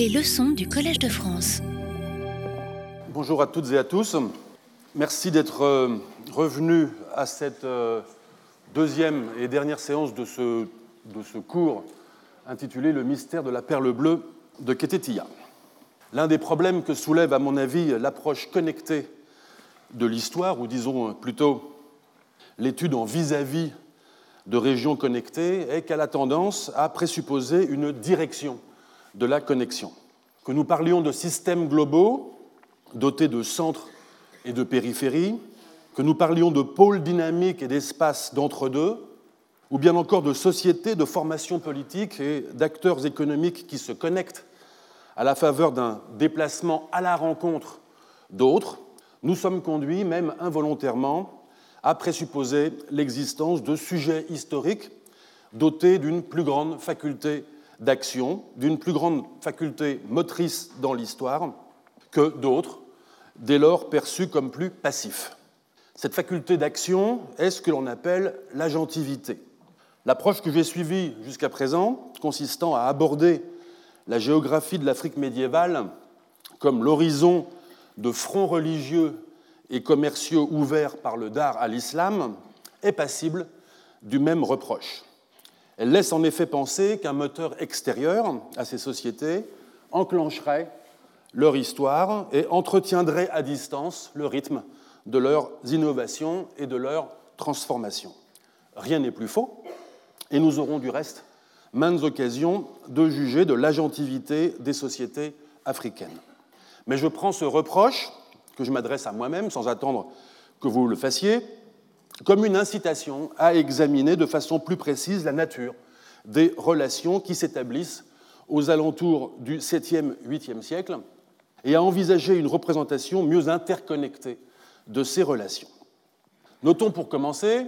Les leçons du Collège de France. Bonjour à toutes et à tous. Merci d'être euh, revenus à cette euh, deuxième et dernière séance de ce, cours intitulé Le mystère de la perle bleue de Ketetia. L'un des problèmes que soulève, à mon avis, l'approche connectée de l'histoire, ou disons plutôt l'étude en vis-à-vis de régions connectées, est qu'elle a tendance à présupposer une direction de la connexion. Que nous parlions de systèmes globaux dotés de centres et de périphéries, que nous parlions de pôles dynamiques et d'espaces d'entre-deux, ou bien encore de sociétés, de formations politiques et d'acteurs économiques qui se connectent à la faveur d'un déplacement à la rencontre d'autres, nous sommes conduits, même involontairement, à présupposer l'existence de sujets historiques dotés d'une plus grande faculté d'action, d'une plus grande faculté motrice dans l'histoire que d'autres, dès lors perçus comme plus passifs. Cette faculté d'action est ce que l'on appelle l'agentivité. L'approche que j'ai suivie jusqu'à présent, consistant à aborder la géographie de l'Afrique médiévale comme l'horizon de fronts religieux et commerciaux ouverts par le Dar à l'islam, est passible du même reproche. Elle laisse en effet penser qu'un moteur extérieur à ces sociétés enclencherait leur histoire et entretiendrait à distance le rythme de leurs innovations et de leurs transformations. Rien n'est plus faux, et nous aurons du reste maintes occasions de juger de l'agentivité des sociétés africaines. Mais je prends ce reproche, que je m'adresse à moi-même sans attendre que vous le fassiez, comme une incitation à examiner de façon plus précise la nature des relations qui s'établissent aux alentours du 7e, 8e siècle et à envisager une représentation mieux interconnectée de ces relations. Notons pour commencer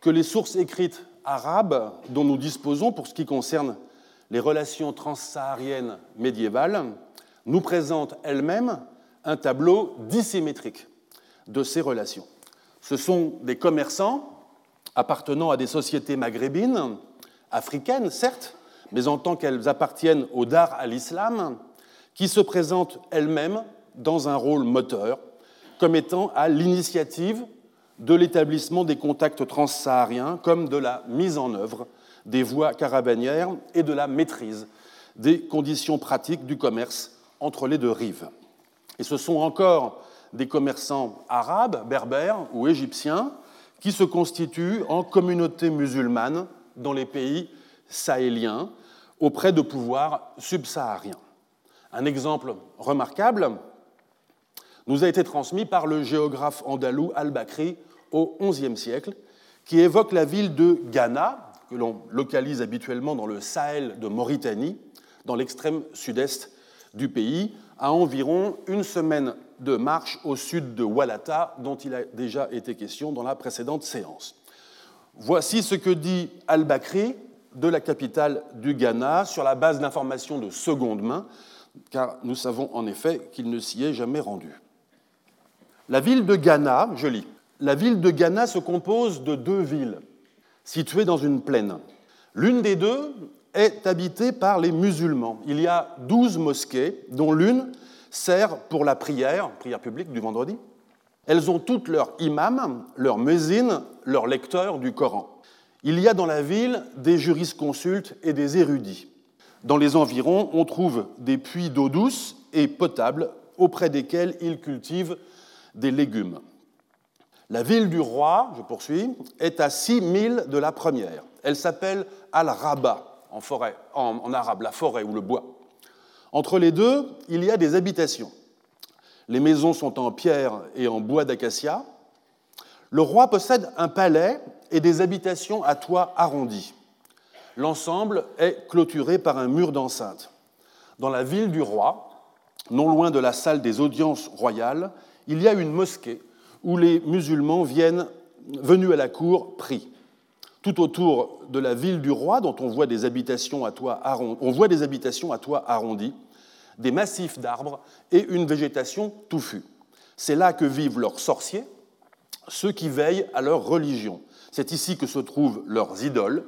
que les sources écrites arabes dont nous disposons pour ce qui concerne les relations transsahariennes médiévales nous présentent elles-mêmes un tableau dissymétrique de ces relations. Ce sont des commerçants appartenant à des sociétés maghrébines, africaines certes, mais en tant qu'elles appartiennent au Dar à l'islam, qui se présentent elles-mêmes dans un rôle moteur, comme étant à l'initiative de l'établissement des contacts transsahariens comme de la mise en œuvre des voies caravanières et de la maîtrise des conditions pratiques du commerce entre les deux rives. Et ce sont encore des commerçants arabes, berbères ou égyptiens qui se constituent en communautés musulmanes dans les pays sahéliens auprès de pouvoirs subsahariens. Un exemple remarquable nous a été transmis par le géographe andalou al-Bakri au XIe siècle, qui évoque la ville de Ghana, que l'on localise habituellement dans le Sahel de Mauritanie, dans l'extrême sud-est du pays, à environ une semaine de marche au sud de Walata, dont il a déjà été question dans la précédente séance. Voici ce que dit Al-Bakri de la capitale du Ghana sur la base d'informations de seconde main, car nous savons en effet qu'il ne s'y est jamais rendu. La ville de Ghana, je lis, la ville de Ghana se compose de deux villes situées dans une plaine. L'une des deux est habitée par les musulmans. Il y a douze mosquées, dont l'une sert pour la prière, prière publique du vendredi. Elles ont toutes leurs imams, leurs mésines, leurs lecteurs du Coran. Il y a dans la ville des jurisconsultes et des érudits. Dans les environs, on trouve des puits d'eau douce et potable auprès desquels ils cultivent des légumes. La ville du roi, je poursuis, est à 6 milles de la première. Elle s'appelle Al-Raba, en, forêt, en, arabe, la forêt ou le bois. Entre les deux, il y a des habitations. Les maisons sont en pierre et en bois d'acacia. Le roi possède un palais et des habitations à toit arrondi. L'ensemble est clôturé par un mur d'enceinte. Dans la ville du roi, non loin de la salle des audiences royales, il y a une mosquée où les musulmans viennent, venus à la cour, prient. Tout autour de la ville du roi, dont on voit des habitations à toit arrondi, des des massifs d'arbres et une végétation touffue. C'est là que vivent leurs sorciers, ceux qui veillent à leur religion. C'est ici que se trouvent leurs idoles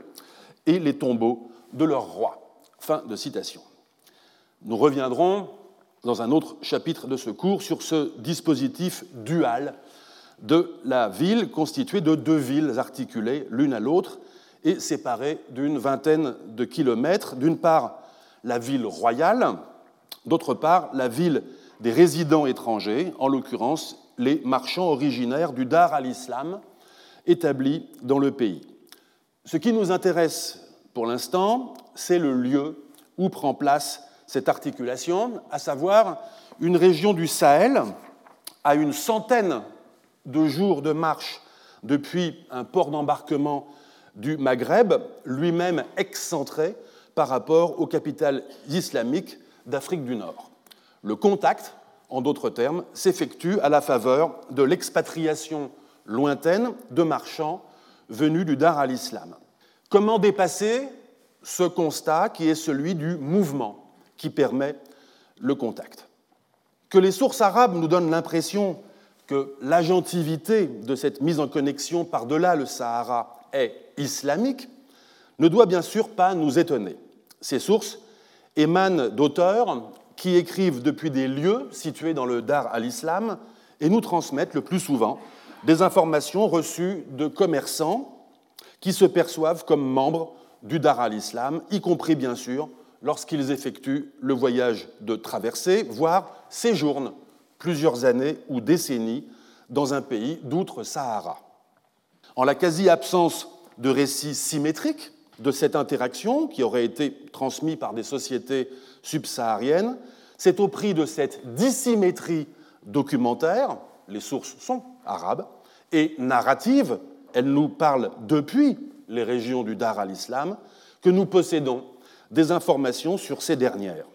et les tombeaux de leurs rois. Fin de citation. Nous reviendrons dans un autre chapitre de ce cours sur ce dispositif dual de la ville constituée de deux villes articulées l'une à l'autre et séparées d'une vingtaine de kilomètres. D'une part, la ville royale, d'autre part, la ville des résidents étrangers, en l'occurrence les marchands originaires du Dar al-Islam établis dans le pays. Ce qui nous intéresse pour l'instant, c'est le lieu où prend place cette articulation, à savoir une région du Sahel à une centaine de jours de marche depuis un port d'embarquement du Maghreb, lui-même excentré par rapport aux capitales islamiques d'Afrique du Nord. Le contact, en d'autres termes, s'effectue à la faveur de l'expatriation lointaine de marchands venus du Dar al-Islam. Comment dépasser ce constat qui est celui du mouvement qui permet le contact? Que les sources arabes nous donnent l'impression que l'agentivité de cette mise en connexion par-delà le Sahara est islamique ne doit bien sûr pas nous étonner. Ces sources émanent d'auteurs qui écrivent depuis des lieux situés dans le Dar al-Islam et nous transmettent le plus souvent des informations reçues de commerçants qui se perçoivent comme membres du Dar al-Islam, y compris bien sûr lorsqu'ils effectuent le voyage de traversée, voire séjournent plusieurs années ou décennies dans un pays d'outre-Sahara. En la quasi-absence de récits symétriques de cette interaction qui aurait été transmis par des sociétés subsahariennes, c'est au prix de cette dissymétrie documentaire, les sources sont arabes, et narrative, elles nous parlent depuis les régions du Dar al-Islam, que nous possédons des informations sur ces dernières.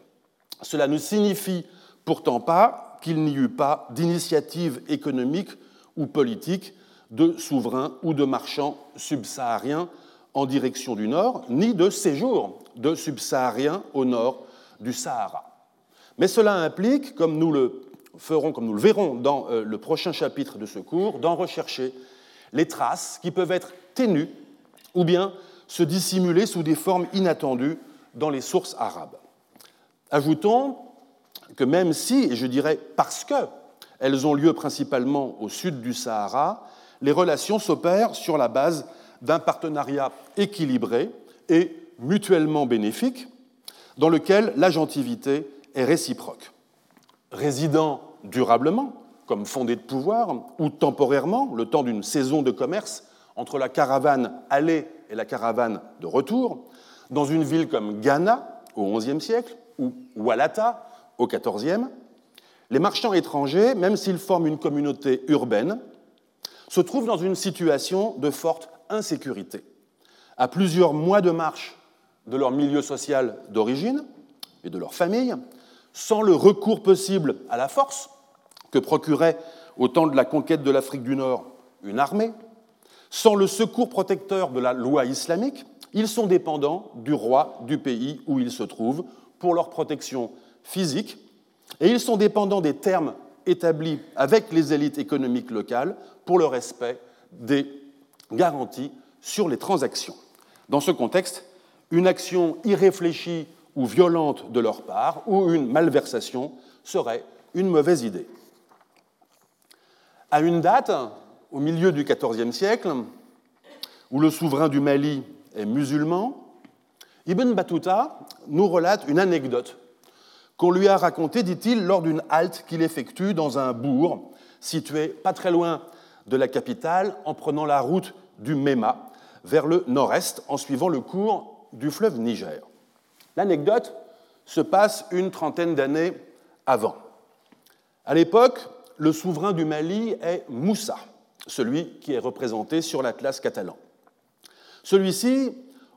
Cela ne signifie pourtant pas qu'il n'y eut pas d'initiative économique ou politique de souverains ou de marchands subsahariens en direction du nord, ni de séjour de subsahariens au nord du Sahara. Mais cela implique, comme nous le ferons, comme nous le verrons dans euh, le prochain chapitre de ce cours, d'en rechercher les traces qui peuvent être ténues ou bien se dissimuler sous des formes inattendues dans les sources arabes. Ajoutons que même si, et je dirais parce qu'elles ont lieu principalement au sud du Sahara, les relations s'opèrent sur la base d'un partenariat équilibré et mutuellement bénéfique, dans lequel l'agentivité est réciproque. Résidant durablement, comme fondé de pouvoir, ou temporairement, le temps d'une saison de commerce entre la caravane aller et la caravane de retour, dans une ville comme Ghana au XIe siècle, ou Walata au XIVe, les marchands étrangers, même s'ils forment une communauté urbaine, se trouvent dans une situation de forte insécurité. À plusieurs mois de marche de leur milieu social d'origine et de leur famille, sans le recours possible à la force que procurait au temps de la conquête de l'Afrique du Nord une armée, sans le secours protecteur de la loi islamique, ils sont dépendants du roi du pays où ils se trouvent pour leur protection physiques, et ils sont dépendants des termes établis avec les élites économiques locales pour le respect des garanties sur les transactions. Dans ce contexte, une action irréfléchie ou violente de leur part ou une malversation serait une mauvaise idée. À une date, au milieu du XIVe siècle, où le souverain du Mali est musulman, Ibn Battuta nous relate une anecdote qu'on lui a raconté, dit-il, lors d'une halte qu'il effectue dans un bourg situé pas très loin de la capitale en prenant la route du Mema vers le nord-est en suivant le cours du fleuve Niger. L'anecdote se passe une trentaine d'années avant. À l'époque, le souverain du Mali est Moussa, celui qui est représenté sur l'Atlas catalan. Celui-ci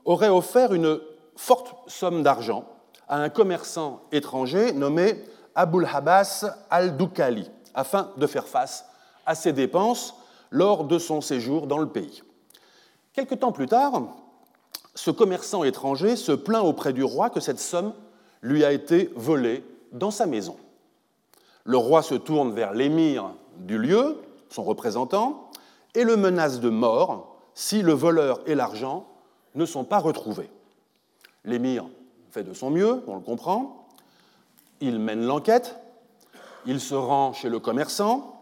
aurait offert une forte somme d'argent à un commerçant étranger nommé Abul Habas al-Doukali, afin de faire face à ses dépenses lors de son séjour dans le pays. Quelque temps plus tard, ce commerçant étranger se plaint auprès du roi que cette somme lui a été volée dans sa maison. Le roi se tourne vers l'émir du lieu, son représentant, et le menace de mort si le voleur et l'argent ne sont pas retrouvés. L'émir fait de son mieux, on le comprend, Il mène l'enquête, il se rend chez le commerçant,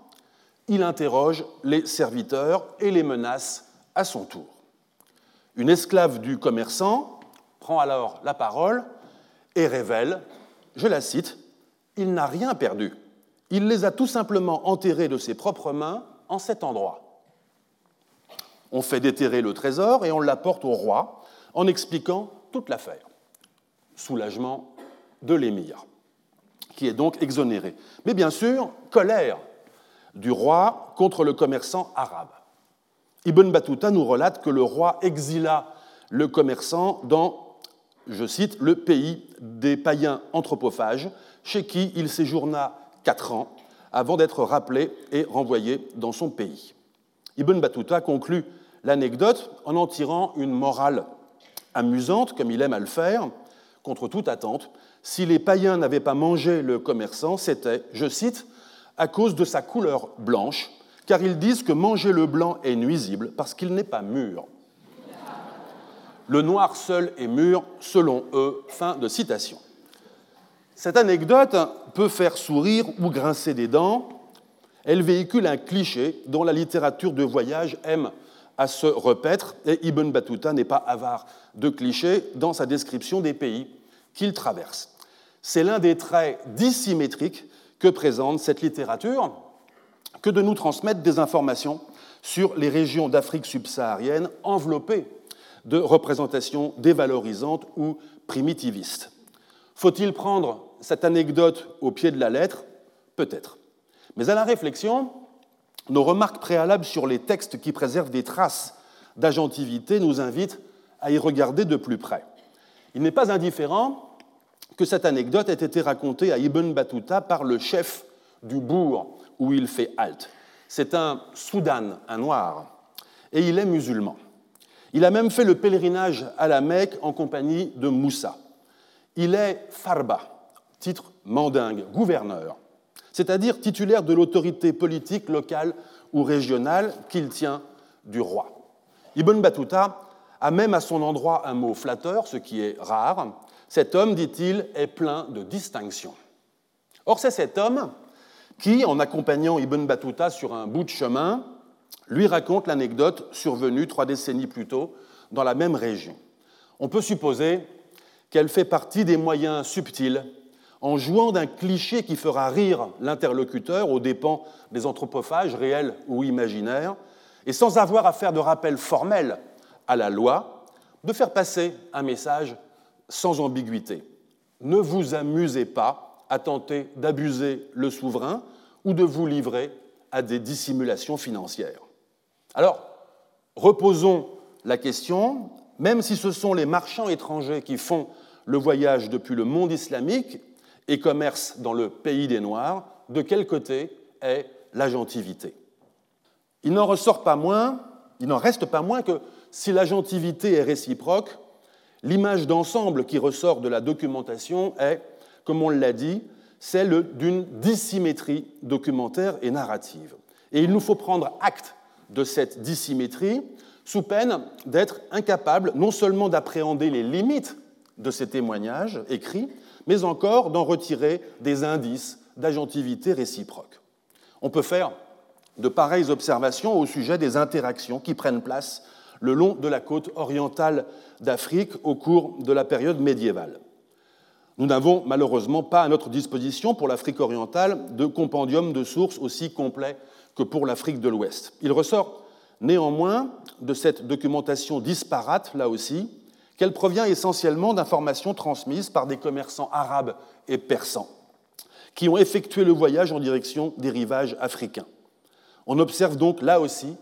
il interroge les serviteurs et les menace à son tour. Une esclave du commerçant prend alors la parole et révèle, je la cite, Il n'a rien perdu. Il les a tout simplement enterrés de ses propres mains en cet endroit. On fait déterrer le trésor et on l'apporte au roi en expliquant toute l'affaire. Soulagement de l'émir, qui est donc exonéré. Mais bien sûr, colère du roi contre le commerçant arabe. Ibn Battuta nous relate que le roi exila le commerçant dans, je cite, le pays des païens anthropophages, chez qui il séjourna quatre ans avant d'être rappelé et renvoyé dans son pays. Ibn Battuta conclut l'anecdote en en tirant une morale amusante, comme il aime à le faire, contre toute attente. Si les païens n'avaient pas mangé le commerçant, c'était, je cite, à cause de sa couleur blanche, car ils disent que manger le blanc est nuisible parce qu'il n'est pas mûr. Le noir seul est mûr, selon eux. Fin de citation. Cette anecdote peut faire sourire ou grincer des dents. Elle véhicule un cliché dont la littérature de voyage aime à se repaître, et Ibn Battuta n'est pas avare de clichés dans sa description des pays qu'il traverse. C'est l'un des traits dissymétriques que présente cette littérature que de nous transmettre des informations sur les régions d'Afrique subsaharienne enveloppées de représentations dévalorisantes ou primitivistes. Faut-il prendre cette anecdote au pied de la lettre? Peut-être. Mais à la réflexion, nos remarques préalables sur les textes qui préservent des traces d'agentivité nous invitent à y regarder de plus près. Il n'est pas indifférent que cette anecdote ait été racontée à Ibn Battuta par le chef du bourg où il fait halte. C'est un Soudan, un noir, et il est musulman. Il a même fait le pèlerinage à la Mecque en compagnie de Moussa. Il est Farba, titre mandingue, gouverneur c'est-à-dire titulaire de l'autorité politique locale ou régionale qu'il tient du roi. Ibn Battuta a même à son endroit un mot flatteur, ce qui est rare. Cet homme, dit-il, est plein de distinction. Or, c'est cet homme qui, en accompagnant Ibn Battuta sur un bout de chemin, lui raconte l'anecdote survenue trois décennies plus tôt dans la même région. On peut supposer qu'elle fait partie des moyens subtils en jouant d'un cliché qui fera rire l'interlocuteur aux dépens des anthropophages réels ou imaginaires, et sans avoir à faire de rappel formel à la loi, de faire passer un message sans ambiguïté. Ne vous amusez pas à tenter d'abuser le souverain ou de vous livrer à des dissimulations financières. Alors, reposons la question, même si ce sont les marchands étrangers qui font le voyage depuis le monde islamique et commerce dans le pays des Noirs, de quel côté est l'agentivité Il n'en ressort pas moins, il n'en reste pas moins que si l'agentivité est réciproque, l'image d'ensemble qui ressort de la documentation est, comme on l'a dit, celle d'une dissymétrie documentaire et narrative. Et il nous faut prendre acte de cette dissymétrie sous peine d'être incapable non seulement d'appréhender les limites de ces témoignages écrits, mais encore d'en retirer des indices d'agentivité réciproque. On peut faire de pareilles observations au sujet des interactions qui prennent place le long de la côte orientale d'Afrique au cours de la période médiévale. Nous n'avons malheureusement pas à notre disposition pour l'Afrique orientale de compendium de sources aussi complet que pour l'Afrique de l'Ouest. Il ressort néanmoins de cette documentation disparate, là aussi, qu'elle provient essentiellement d'informations transmises par des commerçants arabes et persans qui ont effectué le voyage en direction des rivages africains. On observe donc là aussi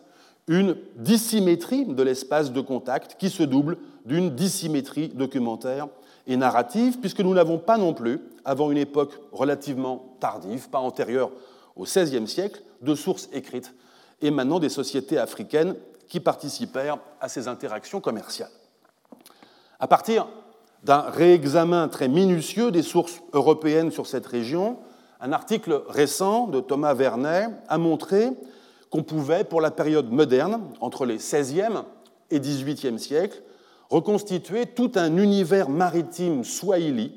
une dissymétrie de l'espace de contact qui se double d'une dissymétrie documentaire et narrative, puisque nous n'avons pas non plus, avant une époque relativement tardive, pas antérieure au XVIe siècle, de sources écrites émanant des sociétés africaines qui participèrent à ces interactions commerciales. À partir d'un réexamen très minutieux des sources européennes sur cette région, un article récent de Thomas Vernet a montré qu'on pouvait, pour la période moderne, entre les XVIe et XVIIIe siècles, reconstituer tout un univers maritime swahili,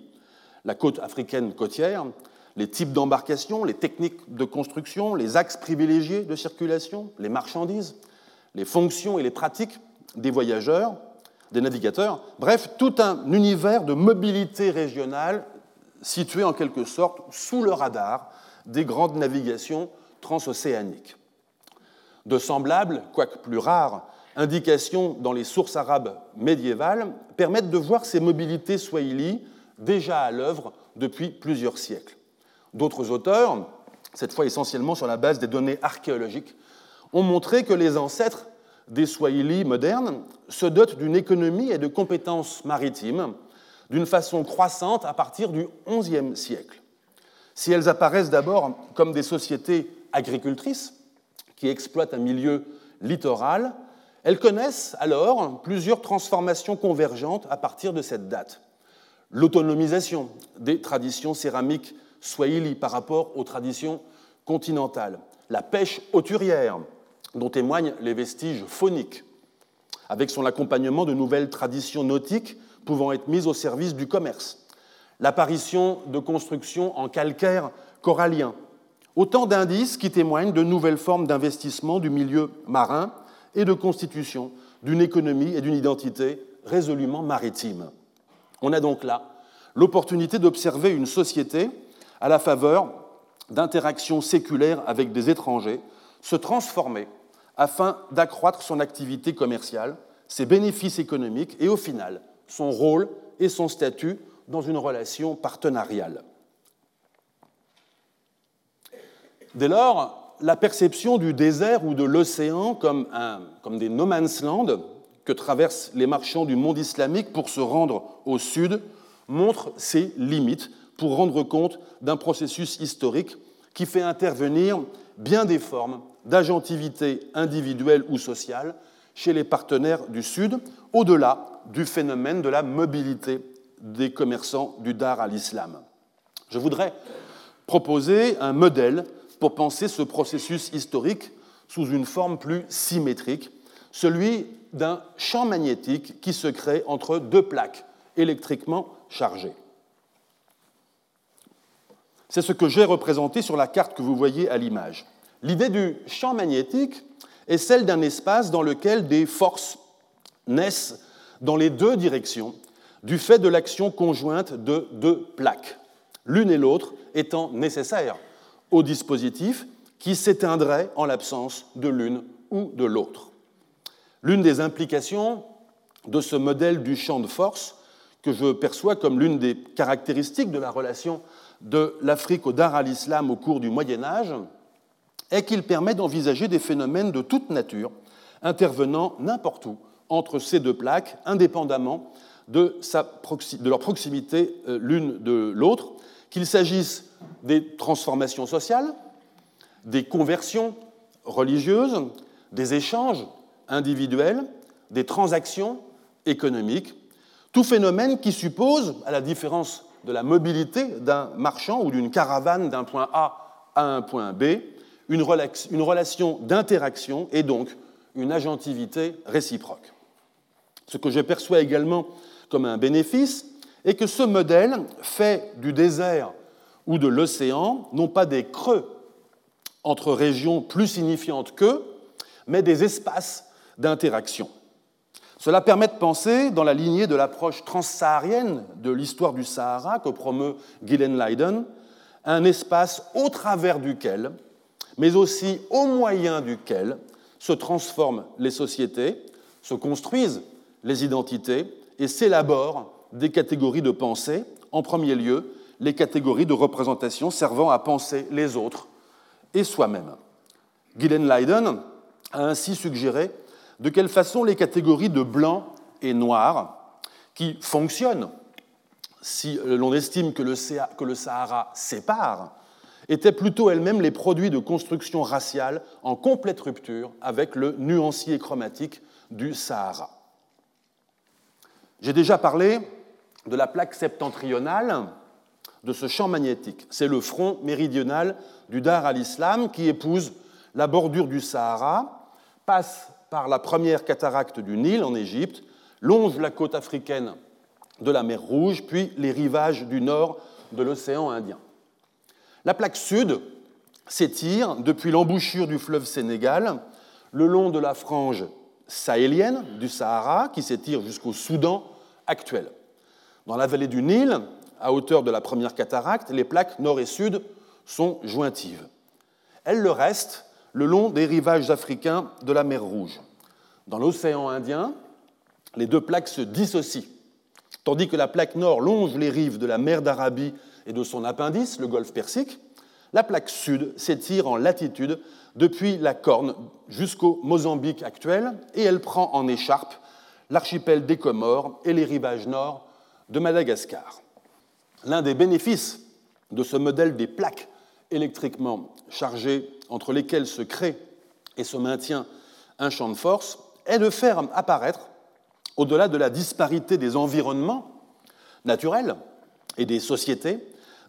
la côte africaine côtière, les types d'embarcations, les techniques de construction, les axes privilégiés de circulation, les marchandises, les fonctions et les pratiques des voyageurs, des navigateurs, bref, tout un univers de mobilité régionale situé en quelque sorte sous le radar des grandes navigations transocéaniques. De semblables, quoique plus rares, indications dans les sources arabes médiévales permettent de voir ces mobilités swahili déjà à l'œuvre depuis plusieurs siècles. D'autres auteurs, cette fois essentiellement sur la base des données archéologiques, ont montré que les ancêtres des Swahili modernes se dotent d'une économie et de compétences maritimes d'une façon croissante à partir du XIe siècle. Si elles apparaissent d'abord comme des sociétés agricultrices qui exploitent un milieu littoral, elles connaissent alors plusieurs transformations convergentes à partir de cette date. L'autonomisation des traditions céramiques swahili par rapport aux traditions continentales, la pêche hauturière, dont témoignent les vestiges phoniques, avec son accompagnement de nouvelles traditions nautiques pouvant être mises au service du commerce, l'apparition de constructions en calcaire corallien, autant d'indices qui témoignent de nouvelles formes d'investissement du milieu marin et de constitution d'une économie et d'une identité résolument maritime. On a donc là l'opportunité d'observer une société à la faveur d'interactions séculaires avec des étrangers se transformer afin d'accroître son activité commerciale, ses bénéfices économiques et au final son rôle et son statut dans une relation partenariale. Dès lors, la perception du désert ou de l'océan comme, des no man's que traversent les marchands du monde islamique pour se rendre au sud montre ses limites pour rendre compte d'un processus historique qui fait intervenir bien des formes d'agentivité individuelle ou sociale chez les partenaires du Sud, au-delà du phénomène de la mobilité des commerçants du Dar à l'islam. Je voudrais proposer un modèle pour penser ce processus historique sous une forme plus symétrique, celui d'un champ magnétique qui se crée entre deux plaques électriquement chargées. C'est ce que j'ai représenté sur la carte que vous voyez à l'image. L'idée du champ magnétique est celle d'un espace dans lequel des forces naissent dans les deux directions du fait de l'action conjointe de deux plaques, l'une et l'autre étant nécessaires au dispositif qui s'éteindrait en l'absence de l'une ou de l'autre. L'une des implications de ce modèle du champ de force, que je perçois comme l'une des caractéristiques de la relation de l'Afrique au Dar al-Islam au cours du Moyen Âge est qu'il permet d'envisager des phénomènes de toute nature intervenant n'importe où entre ces deux plaques, indépendamment de, leur proximité euh, l'une de l'autre, qu'il s'agisse des transformations sociales, des conversions religieuses, des échanges individuels, des transactions économiques, tout phénomène qui suppose, à la différence de la mobilité d'un marchand ou d'une caravane d'un point A à un point B, une, relation d'interaction et donc une agentivité réciproque. Ce que je perçois également comme un bénéfice est que ce modèle fait du désert ou de l'océan non pas des creux entre régions plus signifiantes qu'eux, mais des espaces d'interaction. Cela permet de penser, dans la lignée de l'approche transsaharienne de l'histoire du Sahara que promeut Gillen Leiden, un espace au travers duquel, mais aussi au moyen duquel, se transforment les sociétés, se construisent les identités et s'élaborent des catégories de pensée, en premier lieu les catégories de représentation servant à penser les autres et soi-même. Gillen Leiden a ainsi suggéré de quelle façon les catégories de blanc et noir, qui fonctionnent si l'on estime que le, Sahara sépare, étaient plutôt elles-mêmes les produits de construction raciale en complète rupture avec le nuancier chromatique du Sahara. J'ai déjà parlé de la plaque septentrionale de ce champ magnétique. C'est le front méridional du Dar al-Islam qui épouse la bordure du Sahara, passe par la première cataracte du Nil en Égypte, longe la côte africaine de la mer Rouge, puis les rivages du nord de l'océan Indien. La plaque sud s'étire depuis l'embouchure du fleuve Sénégal le long de la frange sahélienne du Sahara qui s'étire jusqu'au Soudan actuel. Dans la vallée du Nil, à hauteur de la première cataracte, les plaques nord et sud sont jointives. Elles le restent le long des rivages africains de la mer Rouge. Dans l'océan Indien, les deux plaques se dissocient, tandis que la plaque nord longe les rives de la mer d'Arabie et de son appendice, le golfe Persique, la plaque sud s'étire en latitude depuis la Corne jusqu'au Mozambique actuel et elle prend en écharpe l'archipel des Comores et les rivages nord de Madagascar. L'un des bénéfices de ce modèle des plaques électriquement chargées entre lesquelles se crée et se maintient un champ de force est de faire apparaître, au-delà de la disparité des environnements naturels et des sociétés,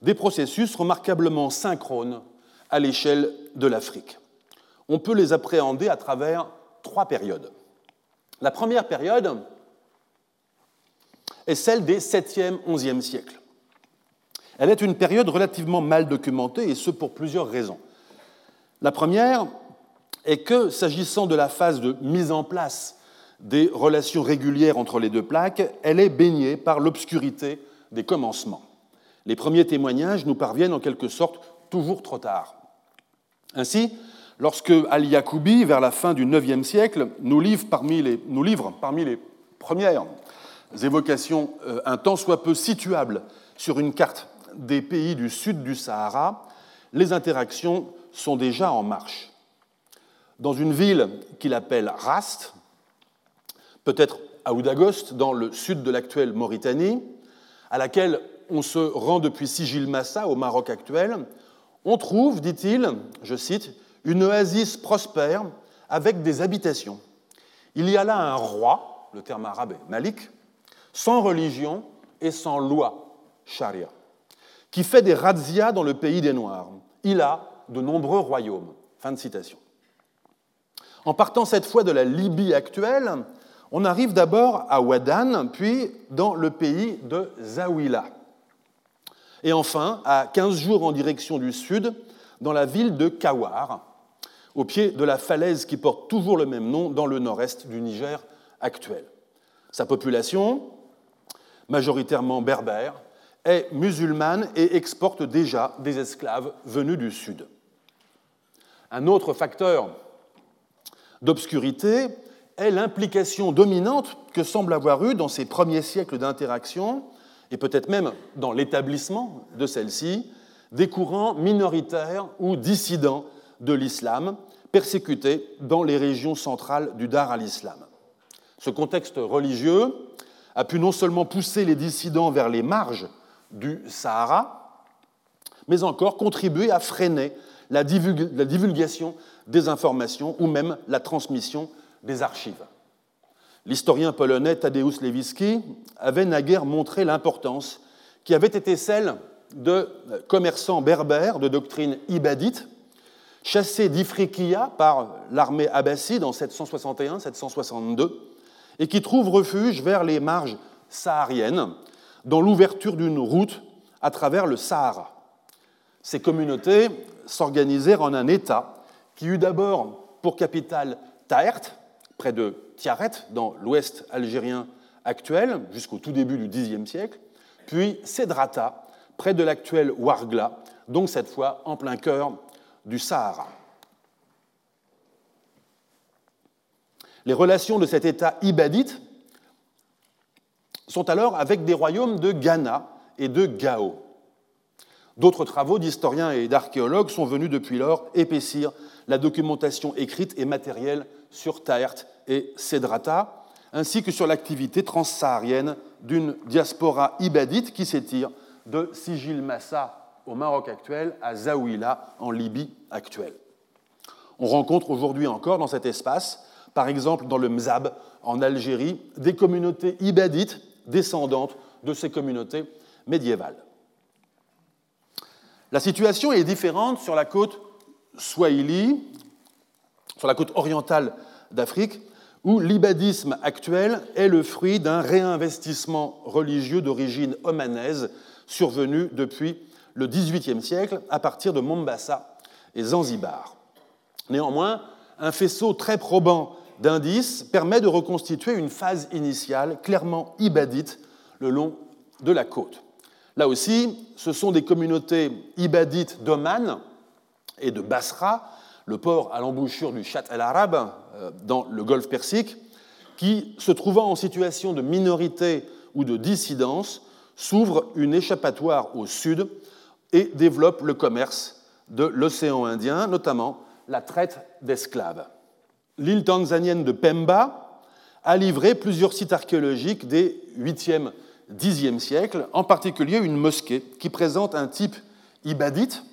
des processus remarquablement synchrones à l'échelle de l'Afrique. On peut les appréhender à travers trois périodes. La première période est celle des 7e, 11e siècles. Elle est une période relativement mal documentée, et ce pour plusieurs raisons. La première est que, s'agissant de la phase de mise en place des relations régulières entre les deux plaques, elle est baignée par l'obscurité des commencements. Les premiers témoignages nous parviennent en quelque sorte toujours trop tard. Ainsi, lorsque Al-Yaqoubi, vers la fin du IXe siècle, nous livre parmi les, premières évocations euh, un tant soit peu situable sur une carte des pays du sud du Sahara, les interactions sont déjà en marche. Dans une ville qu'il appelle Rast, peut-être à Oudagost, dans le sud de l'actuelle Mauritanie, à laquelle on se rend depuis Sigil Massa, au Maroc actuel, on trouve, dit-il, je cite, une oasis prospère avec des habitations. Il y a là un roi, le terme arabe est Malik, sans religion et sans loi, charia, qui fait des razzias dans le pays des Noirs. Il a de nombreux royaumes. Fin de citation. En partant cette fois de la Libye actuelle, on arrive d'abord à Wadan, puis dans le pays de Zawila. Et enfin, à 15 jours en direction du sud, dans la ville de Kawar, au pied de la falaise qui porte toujours le même nom dans le nord-est du Niger actuel. Sa population, majoritairement berbère, est musulmane et exporte déjà des esclaves venus du sud. Un autre facteur d'obscurité est l'implication dominante que semble avoir eue dans ces premiers siècles d'interaction, et peut-être même dans l'établissement de celle-ci, des courants minoritaires ou dissidents de l'islam, persécutés dans les régions centrales du Dar al-Islam. Ce contexte religieux a pu non seulement pousser les dissidents vers les marges du Sahara, mais encore contribuer à freiner la divulgation des informations ou même la transmission des archives. L'historien polonais Tadeusz Lewicki avait naguère montré l'importance qui avait été celle de commerçants berbères de doctrine ibadite, chassés d'Ifriqiya par l'armée abbasside en 761-762, et qui trouvent refuge vers les marges sahariennes, dans l'ouverture d'une route à travers le Sahara. Ces communautés s'organisèrent en un État qui eut d'abord pour capitale Taert, près de Tiaret, dans l'ouest algérien actuel, jusqu'au tout début du Xe siècle, puis Sedrata, près de l'actuel Ouargla, donc cette fois en plein cœur du Sahara. Les relations de cet État ibadite sont alors avec des royaumes de Ghana et de Gao. D'autres travaux d'historiens et d'archéologues sont venus depuis lors épaissir la documentation écrite et matérielle sur Taert et Sedrata, ainsi que sur l'activité transsaharienne d'une diaspora ibadite qui s'étire de Sigil Massa au Maroc actuel à Zaouila en Libye actuelle. On rencontre aujourd'hui encore dans cet espace, par exemple dans le Mzab en Algérie, des communautés ibadites descendantes de ces communautés médiévales. La situation est différente sur la côte Swahili, sur la côte orientale d'Afrique, où l'ibadisme actuel est le fruit d'un réinvestissement religieux d'origine omanaise survenue depuis le XVIIIe siècle à partir de Mombasa et Zanzibar. Néanmoins, un faisceau très probant d'indices permet de reconstituer une phase initiale clairement ibadite le long de la côte. Là aussi, ce sont des communautés ibadites d'Oman et de Basra, le port à l'embouchure du Chat el-Arab euh, dans le golfe Persique, qui, se trouvant en situation de minorité ou de dissidence, s'ouvrent une échappatoire au sud et développent le commerce de l'océan Indien, notamment la traite d'esclaves. L'île tanzanienne de Pemba a livré plusieurs sites archéologiques des 8e, 10e siècles, en particulier une mosquée qui présente un type ibadite,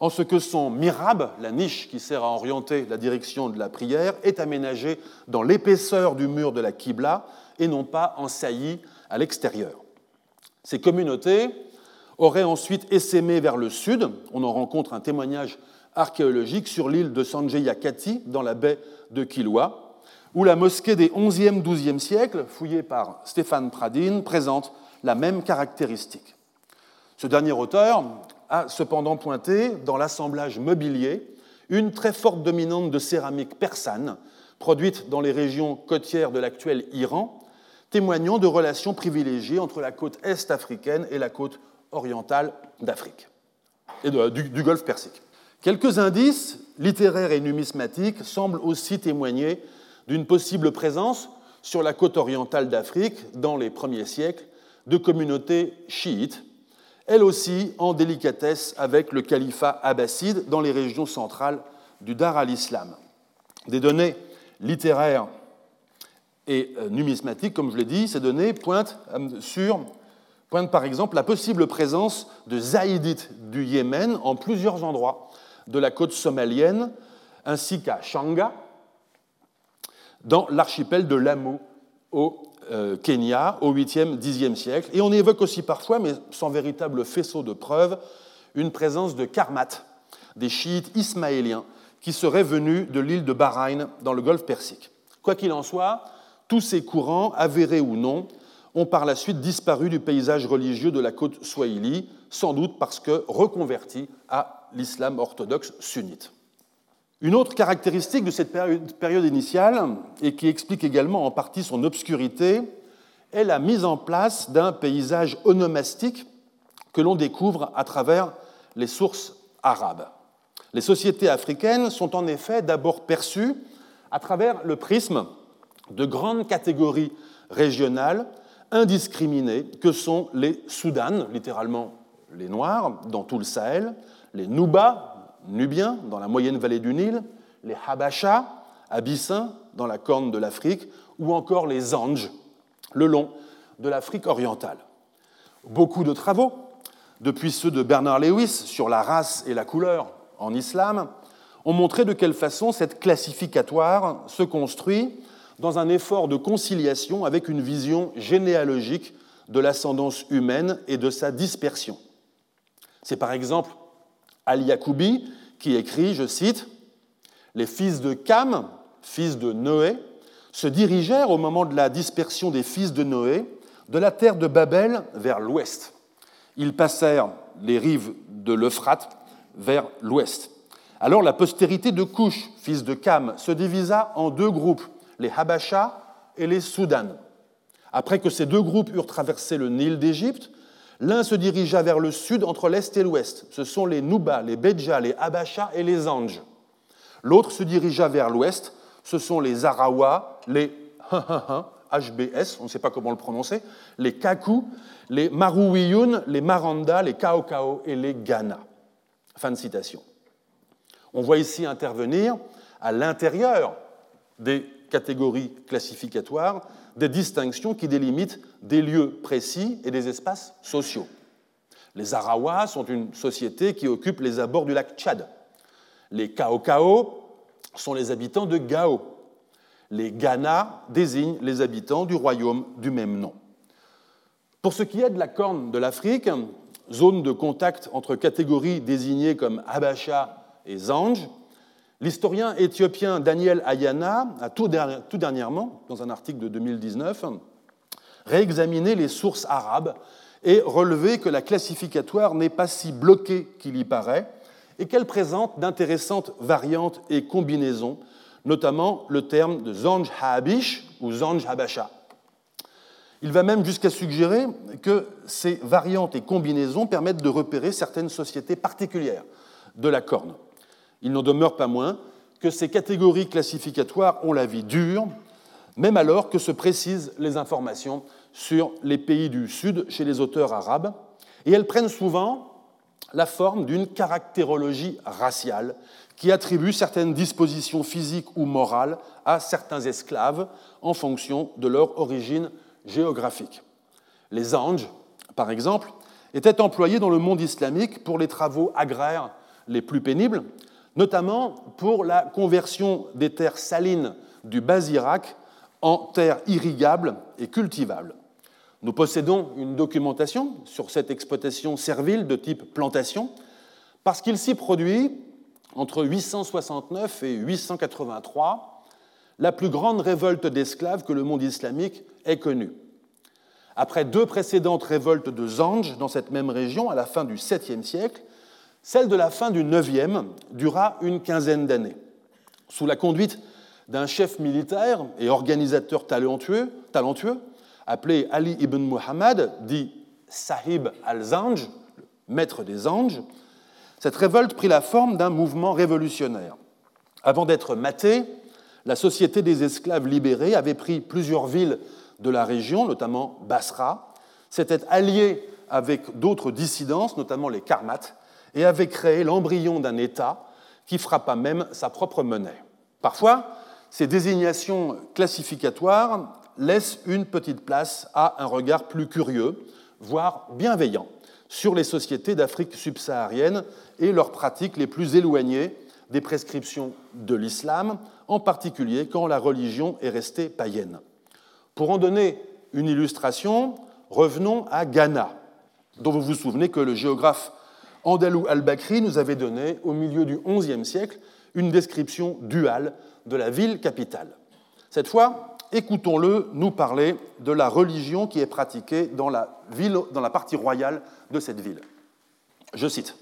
en ce que son mirab, la niche qui sert à orienter la direction de la prière, est aménagée dans l'épaisseur du mur de la Qibla et non pas en saillie à l'extérieur. Ces communautés auraient ensuite essaimé vers le sud, on en rencontre un témoignage archéologique sur l'île de Sanjayakati, dans la baie de Kilwa, où la mosquée des 11e, 12e siècles, fouillée par Stéphane Pradine, présente la même caractéristique. Ce dernier auteur a cependant pointé dans l'assemblage mobilier une très forte dominante de céramique persane, produite dans les régions côtières de l'actuel Iran, témoignant de relations privilégiées entre la côte est africaine et la côte orientale d'Afrique et du, du Golfe Persique. Quelques indices littéraires et numismatiques semblent aussi témoigner d'une possible présence sur la côte orientale d'Afrique dans les premiers siècles de communautés chiites, elles aussi en délicatesse avec le califat abbasside dans les régions centrales du Dar al-Islam. Des données littéraires et euh, numismatiques, comme je l'ai dit, ces données pointent euh, sur pointent par exemple la possible présence de zaïdites du Yémen en plusieurs endroits de la côte somalienne, ainsi qu'à Shanga, dans l'archipel de Lamu, au euh, Kenya, au 8e, 10e siècle. Et on évoque aussi parfois, mais sans véritable faisceau de preuves, une présence de karmat, des chiites ismaéliens, qui seraient venus de l'île de Bahreïn dans le golfe Persique. Quoi qu'il en soit, tous ces courants, avérés ou non, ont par la suite disparu du paysage religieux de la côte swahili, sans doute parce que reconvertis à l'islam orthodoxe sunnite. Une autre caractéristique de cette période initiale, et qui explique également en partie son obscurité, est la mise en place d'un paysage onomastique que l'on découvre à travers les sources arabes. Les sociétés africaines sont en effet d'abord perçues à travers le prisme de grandes catégories régionales indiscriminés que sont les Soudanes, littéralement les Noirs, dans tout le Sahel, les Nuba, Nubiens, dans la moyenne vallée du Nil, les Habachas, Abyssins, dans la corne de l'Afrique, ou encore les Anges, le long de l'Afrique orientale. Beaucoup de travaux, depuis ceux de Bernard Lewis sur la race et la couleur en islam, ont montré de quelle façon cette classificatoire se construit dans un effort de conciliation avec une vision généalogique de l'ascendance humaine et de sa dispersion. C'est par exemple Al-Yacoubi qui écrit, je cite, Les fils de Cam, fils de Noé, se dirigèrent au moment de la dispersion des fils de Noé de la terre de Babel vers l'ouest. Ils passèrent les rives de l'Euphrate vers l'ouest. Alors la postérité de Couche, fils de Cam, se divisa en deux groupes les Habachas et les Soudanes. Après que ces deux groupes eurent traversé le Nil d'Égypte, l'un se dirigea vers le sud entre l'est et l'ouest. Ce sont les Nuba, les Bedja, les Habachas et les Anges. L'autre se dirigea vers l'ouest. Ce sont les Arawa, les HBS, on ne sait pas comment le prononcer, les Kaku, les Marouiyun, les Maranda, les Kaokao et les Ghana. Fin de citation. On voit ici intervenir à l'intérieur des catégories classificatoires des distinctions qui délimitent des lieux précis et des espaces sociaux. Les Arawas sont une société qui occupe les abords du lac Tchad. Les Kaokao sont les habitants de Gao. Les Ghana désignent les habitants du royaume du même nom. Pour ce qui est de la corne de l'Afrique, zone de contact entre catégories désignées comme Abacha et Zanj, L'historien éthiopien Daniel Ayana a tout, dernièrement, dans un article de 2019, réexaminé les sources arabes et relever que la classificatoire n'est pas si bloquée qu'il y paraît et qu'elle présente d'intéressantes variantes et combinaisons, notamment le terme de Zanj Habish ou Zanj Habasha. Il va même jusqu'à suggérer que ces variantes et combinaisons permettent de repérer certaines sociétés particulières de la corne. Il n'en demeure pas moins que ces catégories classificatoires ont la vie dure, même alors que se précisent les informations sur les pays du Sud chez les auteurs arabes, et elles prennent souvent la forme d'une caractérologie raciale qui attribue certaines dispositions physiques ou morales à certains esclaves en fonction de leur origine géographique. Les anges, par exemple, étaient employés dans le monde islamique pour les travaux agraires les plus pénibles, notamment pour la conversion des terres salines du bas Irak en terres irrigables et cultivables. Nous possédons une documentation sur cette exploitation servile de type plantation, parce qu'il s'y produit, entre 869 et 883, la plus grande révolte d'esclaves que le monde islamique ait connue. Après deux précédentes révoltes de Zanj dans cette même région à la fin du 7e siècle, celle de la fin du 9e dura une quinzaine d'années. Sous la conduite d'un chef militaire et organisateur talentueux, appelé Ali ibn Muhammad, dit Sahib al-Zanj, maître des anges, cette révolte prit la forme d'un mouvement révolutionnaire. Avant d'être matée, la Société des esclaves libérés avait pris plusieurs villes de la région, notamment Basra, s'était alliée avec d'autres dissidences, notamment les Karmates, et avait créé l'embryon d'un État qui frappa même sa propre monnaie. Parfois, ces désignations classificatoires laissent une petite place à un regard plus curieux, voire bienveillant, sur les sociétés d'Afrique subsaharienne et leurs pratiques les plus éloignées des prescriptions de l'islam, en particulier quand la religion est restée païenne. Pour en donner une illustration, revenons à Ghana, dont vous vous souvenez que le géographe Andalou al-Bakri nous avait donné, au milieu du XIe siècle, une description duale de la ville capitale. Cette fois, écoutons-le nous parler de la religion qui est pratiquée dans la, ville, dans la partie royale de cette ville. Je cite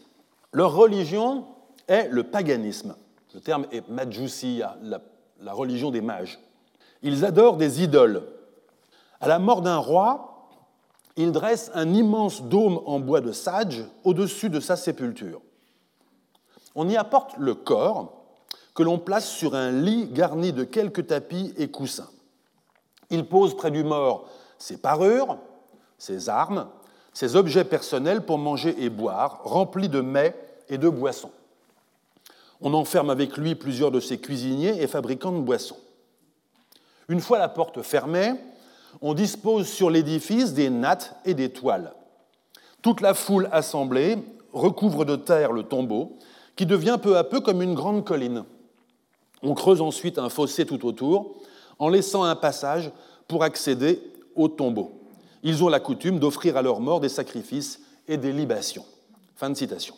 Leur religion est le paganisme. Le terme est Majusiya, la, la religion des mages. Ils adorent des idoles. À la mort d'un roi, ils dressent un immense dôme en bois de sage au-dessus de sa sépulture. On y apporte le corps que l'on place sur un lit garni de quelques tapis et coussins. Il pose près du mort ses parures, ses armes, ses objets personnels pour manger et boire, remplis de mets et de boissons. On enferme avec lui plusieurs de ses cuisiniers et fabricants de boissons. Une fois la porte fermée, on dispose sur l'édifice des nattes et des toiles. Toute la foule assemblée recouvre de terre le tombeau, qui devient peu à peu comme une grande colline. On creuse ensuite un fossé tout autour, en laissant un passage pour accéder au tombeau. Ils ont la coutume d'offrir à leur mort des sacrifices et des libations. Fin de citation.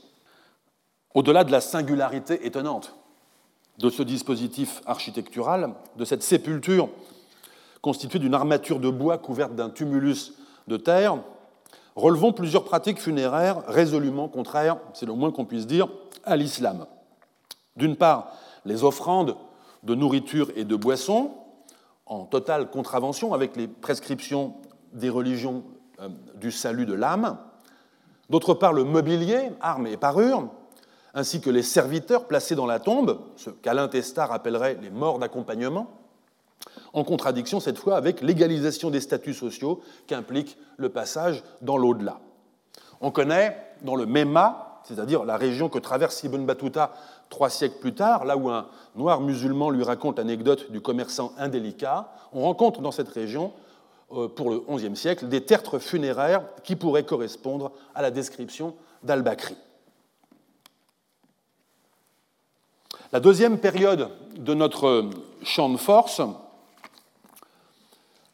Au-delà de la singularité étonnante de ce dispositif architectural, de cette sépulture constituée d'une armature de bois couverte d'un tumulus de terre, relevons plusieurs pratiques funéraires résolument contraires, c'est le moins qu'on puisse dire, à l'islam. D'une part, les offrandes de nourriture et de boissons, en totale contravention avec les prescriptions des religions euh, du salut de l'âme. D'autre part, le mobilier, armes et parures, ainsi que les serviteurs placés dans la tombe, ce qu'Alain Testard appellerait les morts d'accompagnement, en contradiction cette fois avec l'égalisation des statuts sociaux qu'implique le passage dans l'au-delà. On connaît dans le Mema, c'est-à-dire la région que traverse Ibn Battuta trois siècles plus tard, là où un noir musulman lui raconte l'anecdote du commerçant indélicat, on rencontre dans cette région, euh, pour le XIe siècle, des tertres funéraires qui pourraient correspondre à la description d'Al-Bakri. La deuxième période de notre champ de force,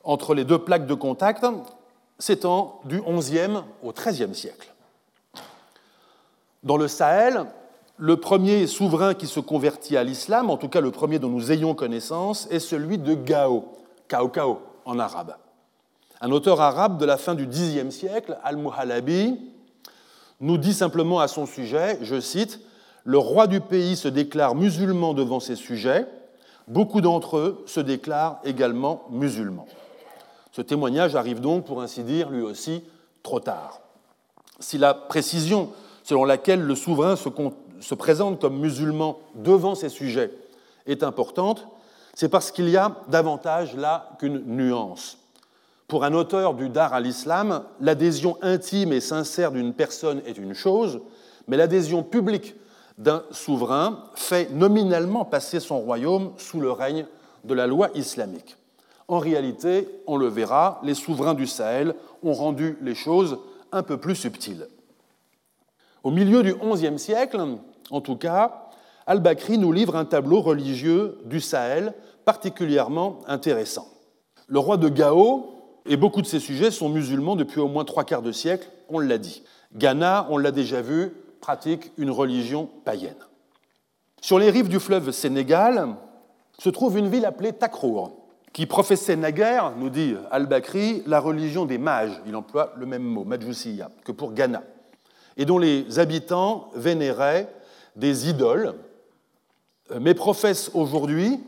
entre les deux plaques de contact, s'étend du XIe au XIIIe siècle. Dans le Sahel, le premier souverain qui se convertit à l'islam, en tout cas le premier dont nous ayons connaissance, est celui de Gao, Cao en arabe. Un auteur arabe de la fin du Xe siècle, Al-Muhalabi, nous dit simplement à son sujet, je cite, Le roi du pays se déclare musulman devant ses sujets, beaucoup d'entre eux se déclarent également musulmans. Ce témoignage arrive donc, pour ainsi dire, lui aussi, trop tard. Si la précision selon laquelle le souverain se, présente comme musulman devant ses sujets est importante, c'est parce qu'il y a davantage là qu'une nuance. Pour un auteur du Dar à l'islam, l'adhésion intime et sincère d'une personne est une chose, mais l'adhésion publique d'un souverain fait nominalement passer son royaume sous le règne de la loi islamique. En réalité, on le verra, les souverains du Sahel ont rendu les choses un peu plus subtiles. Au milieu du XIe siècle, en tout cas, al-Bakri nous livre un tableau religieux du Sahel particulièrement intéressant. Le roi de Gao et beaucoup de ses sujets sont musulmans depuis au moins trois quarts de siècle, on l'a dit. Ghana, on l'a déjà vu, pratique une religion païenne. Sur les rives du fleuve Sénégal se trouve une ville appelée Takrour, qui professait naguère, nous dit al-Bakri, la religion des mages, il emploie le même mot, Majusiya, que pour Ghana, et dont les habitants vénéraient des idoles, mais professent aujourd'hui,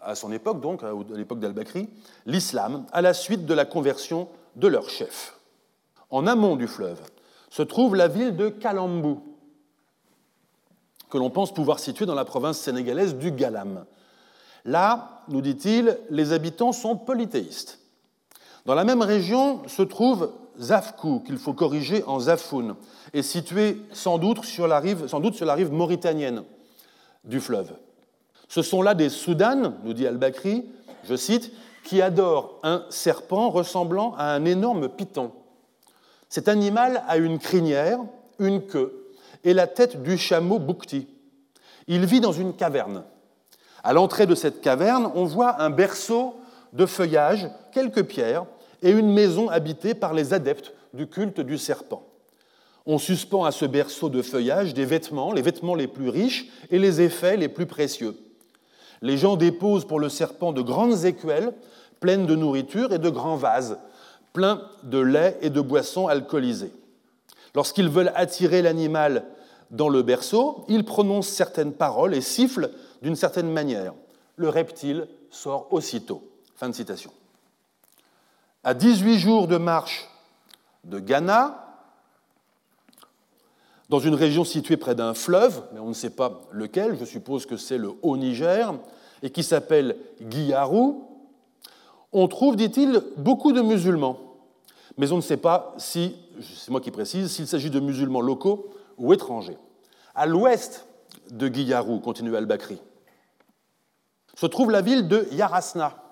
à son époque donc, à l'époque d'al-Bakri, l'islam à la suite de la conversion de leur chef. En amont du fleuve se trouve la ville de Kalambou, que l'on pense pouvoir situer dans la province sénégalaise du Galam. Là, nous dit-il, les habitants sont polythéistes. Dans la même région se trouve Zafkou, qu'il faut corriger en Zafoun, et situé sans doute, sur la rive, sans doute sur la rive mauritanienne du fleuve. Ce sont là des Soudanes, nous dit Al-Bakri, je cite, qui adorent un serpent ressemblant à un énorme python. Cet animal a une crinière, une queue et la tête du chameau Boukti. Il vit dans une caverne. À l'entrée de cette caverne, on voit un berceau de feuillage, quelques pierres et une maison habitée par les adeptes du culte du serpent. On suspend à ce berceau de feuillage des vêtements, les vêtements les plus riches et les effets les plus précieux. Les gens déposent pour le serpent de grandes écuelles pleines de nourriture et de grands vases pleins de lait et de boissons alcoolisées. Lorsqu'ils veulent attirer l'animal dans le berceau, ils prononcent certaines paroles et sifflent d'une certaine manière. Le reptile sort aussitôt. Fin de citation. À 18 jours de marche de Ghana, dans une région située près d'un fleuve, mais on ne sait pas lequel, je suppose que c'est le Haut-Niger, et qui s'appelle Guiarou, on trouve, dit-il, beaucoup de musulmans. Mais on ne sait pas si, c'est moi qui précise, s'il s'agit de musulmans locaux ou étrangers. À l'ouest de Guiarou, continue al-Bakri, se trouve la ville de Yarasna.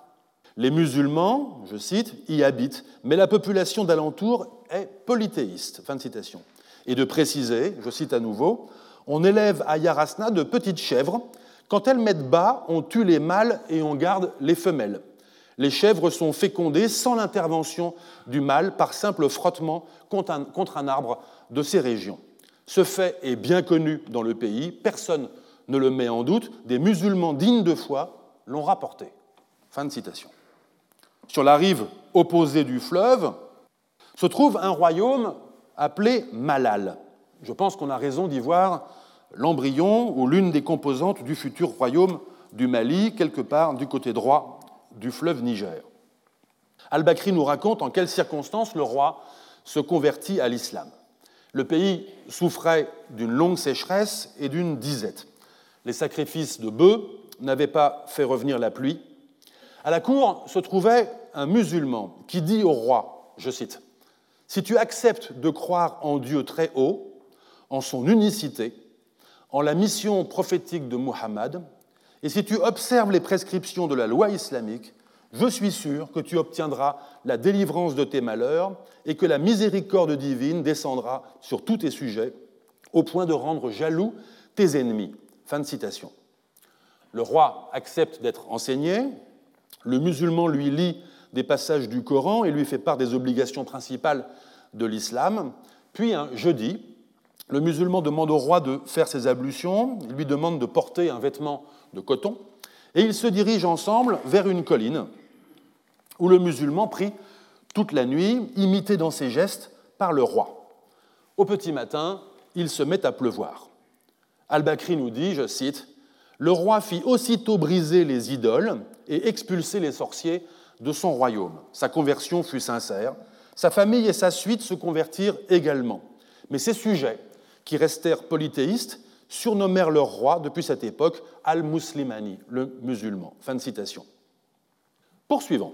Les musulmans, je cite, y habitent, mais la population d'alentour est polythéiste. Fin de citation et de préciser, je cite à nouveau, on élève à Yarasna de petites chèvres. Quand elles mettent bas, on tue les mâles et on garde les femelles. Les chèvres sont fécondées sans l'intervention du mâle par simple frottement contre un arbre de ces régions. Ce fait est bien connu dans le pays, personne ne le met en doute, des musulmans dignes de foi l'ont rapporté. Fin de citation. Sur la rive opposée du fleuve se trouve un royaume appelé Malal. Je pense qu'on a raison d'y voir l'embryon ou l'une des composantes du futur royaume du Mali, quelque part du côté droit du fleuve Niger. Al-Bakri nous raconte en quelles circonstances le roi se convertit à l'islam. Le pays souffrait d'une longue sécheresse et d'une disette. Les sacrifices de bœufs n'avaient pas fait revenir la pluie. À la cour se trouvait un musulman qui dit au roi, je cite, si tu acceptes de croire en Dieu très haut, en son unicité, en la mission prophétique de Muhammad, et si tu observes les prescriptions de la loi islamique, je suis sûr que tu obtiendras la délivrance de tes malheurs et que la miséricorde divine descendra sur tous tes sujets, au point de rendre jaloux tes ennemis. Fin de citation. Le roi accepte d'être enseigné, le musulman lui lit des passages du Coran et lui fait part des obligations principales de l'islam. Puis un jeudi, le musulman demande au roi de faire ses ablutions, il lui demande de porter un vêtement de coton, et ils se dirigent ensemble vers une colline où le musulman prie toute la nuit, imité dans ses gestes par le roi. Au petit matin, il se met à pleuvoir. Al-Bakri nous dit, je cite, Le roi fit aussitôt briser les idoles et expulser les sorciers de son royaume. Sa conversion fut sincère. Sa famille et sa suite se convertirent également. Mais ces sujets, qui restèrent polythéistes, surnommèrent leur roi depuis cette époque Al-Muslimani, le musulman. Fin de citation. Poursuivons.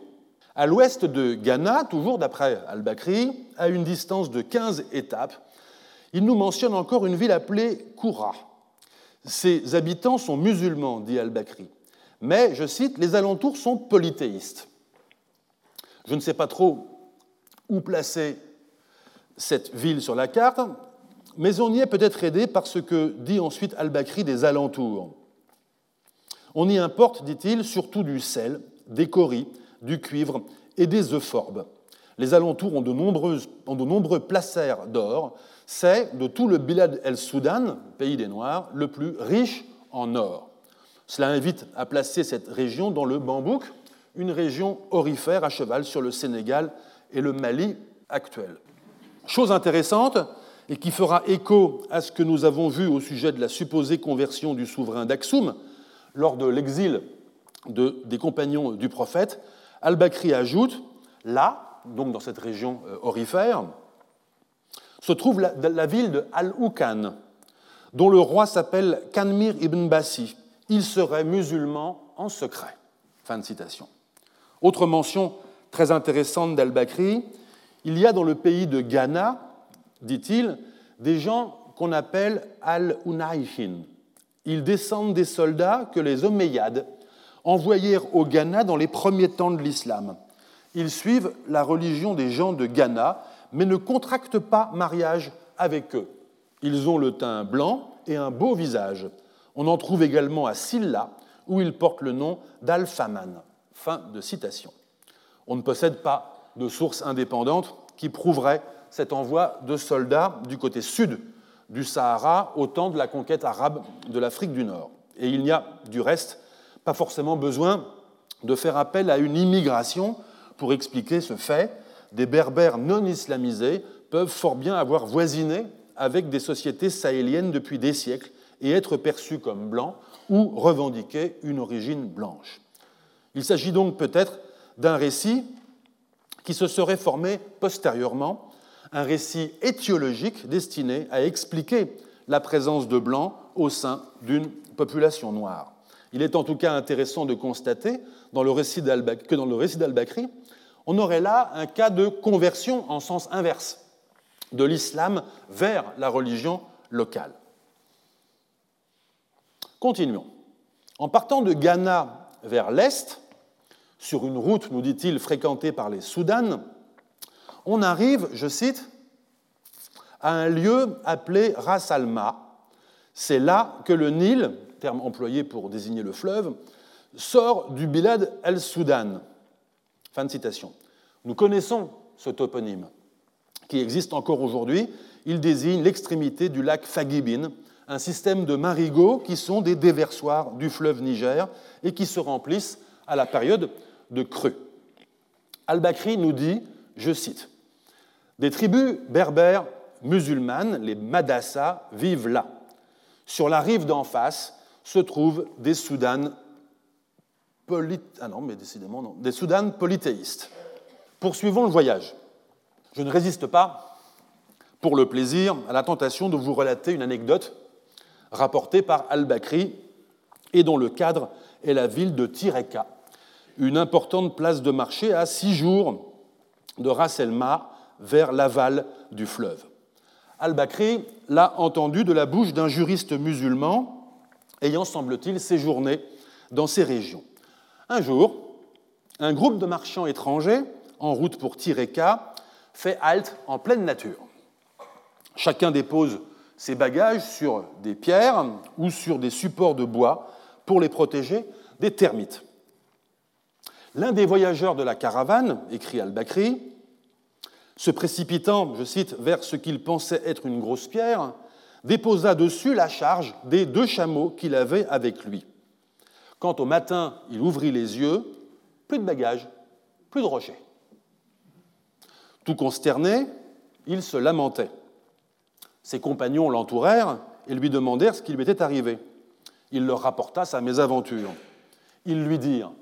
À l'ouest de Ghana, toujours d'après Al-Bakri, à une distance de 15 étapes, il nous mentionne encore une ville appelée Koura. Ses habitants sont musulmans, dit Al-Bakri, mais, je cite, les alentours sont polythéistes. Je ne sais pas trop où placer cette ville sur la carte, mais on y est peut-être aidé par ce que dit ensuite Al-Bakri des alentours. On y importe, dit-il, surtout du sel, des coris, du cuivre et des euphorbes. Les alentours ont de, ont de nombreux placers d'or. C'est, de tout le Bilad el-Soudan, pays des Noirs, le plus riche en or. Cela invite à placer cette région dans le Bambouk, une région orifère à cheval sur le Sénégal et le Mali actuel. Chose intéressante, et qui fera écho à ce que nous avons vu au sujet de la supposée conversion du souverain d'Aksum lors de l'exil des compagnons du prophète, Al-Bakri ajoute là, donc dans cette région euh, orifère, se trouve la, ville de Al-Ukan, dont le roi s'appelle Kanmir ibn Bassi. Il serait musulman en secret. Fin de citation. Autre mention très intéressante d'Al-Bakri, il y a dans le pays de Ghana, dit-il, des gens qu'on appelle Al-Unayhin. Ils descendent des soldats que les Omeyyades envoyèrent au Ghana dans les premiers temps de l'islam. Ils suivent la religion des gens de Ghana, mais ne contractent pas mariage avec eux. Ils ont le teint blanc et un beau visage. On en trouve également à Silla, où ils portent le nom d'Al-Faman. Fin de citation. On ne possède pas de sources indépendantes qui prouveraient cet envoi de soldats du côté sud du Sahara au temps de la conquête arabe de l'Afrique du Nord. Et il n'y a du reste pas forcément besoin de faire appel à une immigration pour expliquer ce fait. Des berbères non islamisés peuvent fort bien avoir voisiné avec des sociétés sahéliennes depuis des siècles et être perçus comme blancs ou revendiquer une origine blanche. Il s'agit donc peut-être d'un récit qui se serait formé postérieurement, un récit étiologique destiné à expliquer la présence de blancs au sein d'une population noire. Il est en tout cas intéressant de constater que dans le récit d'Al-Bakri, on aurait là un cas de conversion en sens inverse de l'islam vers la religion locale. Continuons. En partant de Ghana vers l'est, sur une route, nous dit-il, fréquentée par les Soudanes, on arrive, je cite, à un lieu appelé Ras Alma. C'est là que le Nil, terme employé pour désigner le fleuve, sort du Bilad el-Soudan. Fin de citation. Nous connaissons ce toponyme, qui existe encore aujourd'hui. Il désigne l'extrémité du lac Fagibin, un système de marigots qui sont des déversoirs du fleuve Niger et qui se remplissent à la période de crue. Al-Bakri nous dit, je cite, Des tribus berbères musulmanes, les Madassa, vivent là. Sur la rive d'en face se trouvent des Soudanes ah non, mais décidément non, des Soudanes polythéistes. Poursuivons le voyage. Je ne résiste pas, pour le plaisir, à la tentation de vous relater une anecdote rapportée par Al-Bakri et dont le cadre est la ville de Tireka, une importante place de marché à six jours de Ras vers l'aval du fleuve. Al-Bakri l'a entendu de la bouche d'un juriste musulman ayant, semble-t-il, séjourné dans ces régions. Un jour, un groupe de marchands étrangers, en route pour Tireka, fait halte en pleine nature. Chacun dépose ses bagages sur des pierres ou sur des supports de bois pour les protéger des termites. L'un des voyageurs de la caravane, écrit al-Bakri, se précipitant, je cite, vers ce qu'il pensait être une grosse pierre, déposa dessus la charge des deux chameaux qu'il avait avec lui. Quand au matin il ouvrit les yeux, plus de bagages, plus de rochers. Tout consterné, il se lamentait. Ses compagnons l'entourèrent et lui demandèrent ce qui lui était arrivé. Il leur rapporta sa mésaventure. Ils lui dirent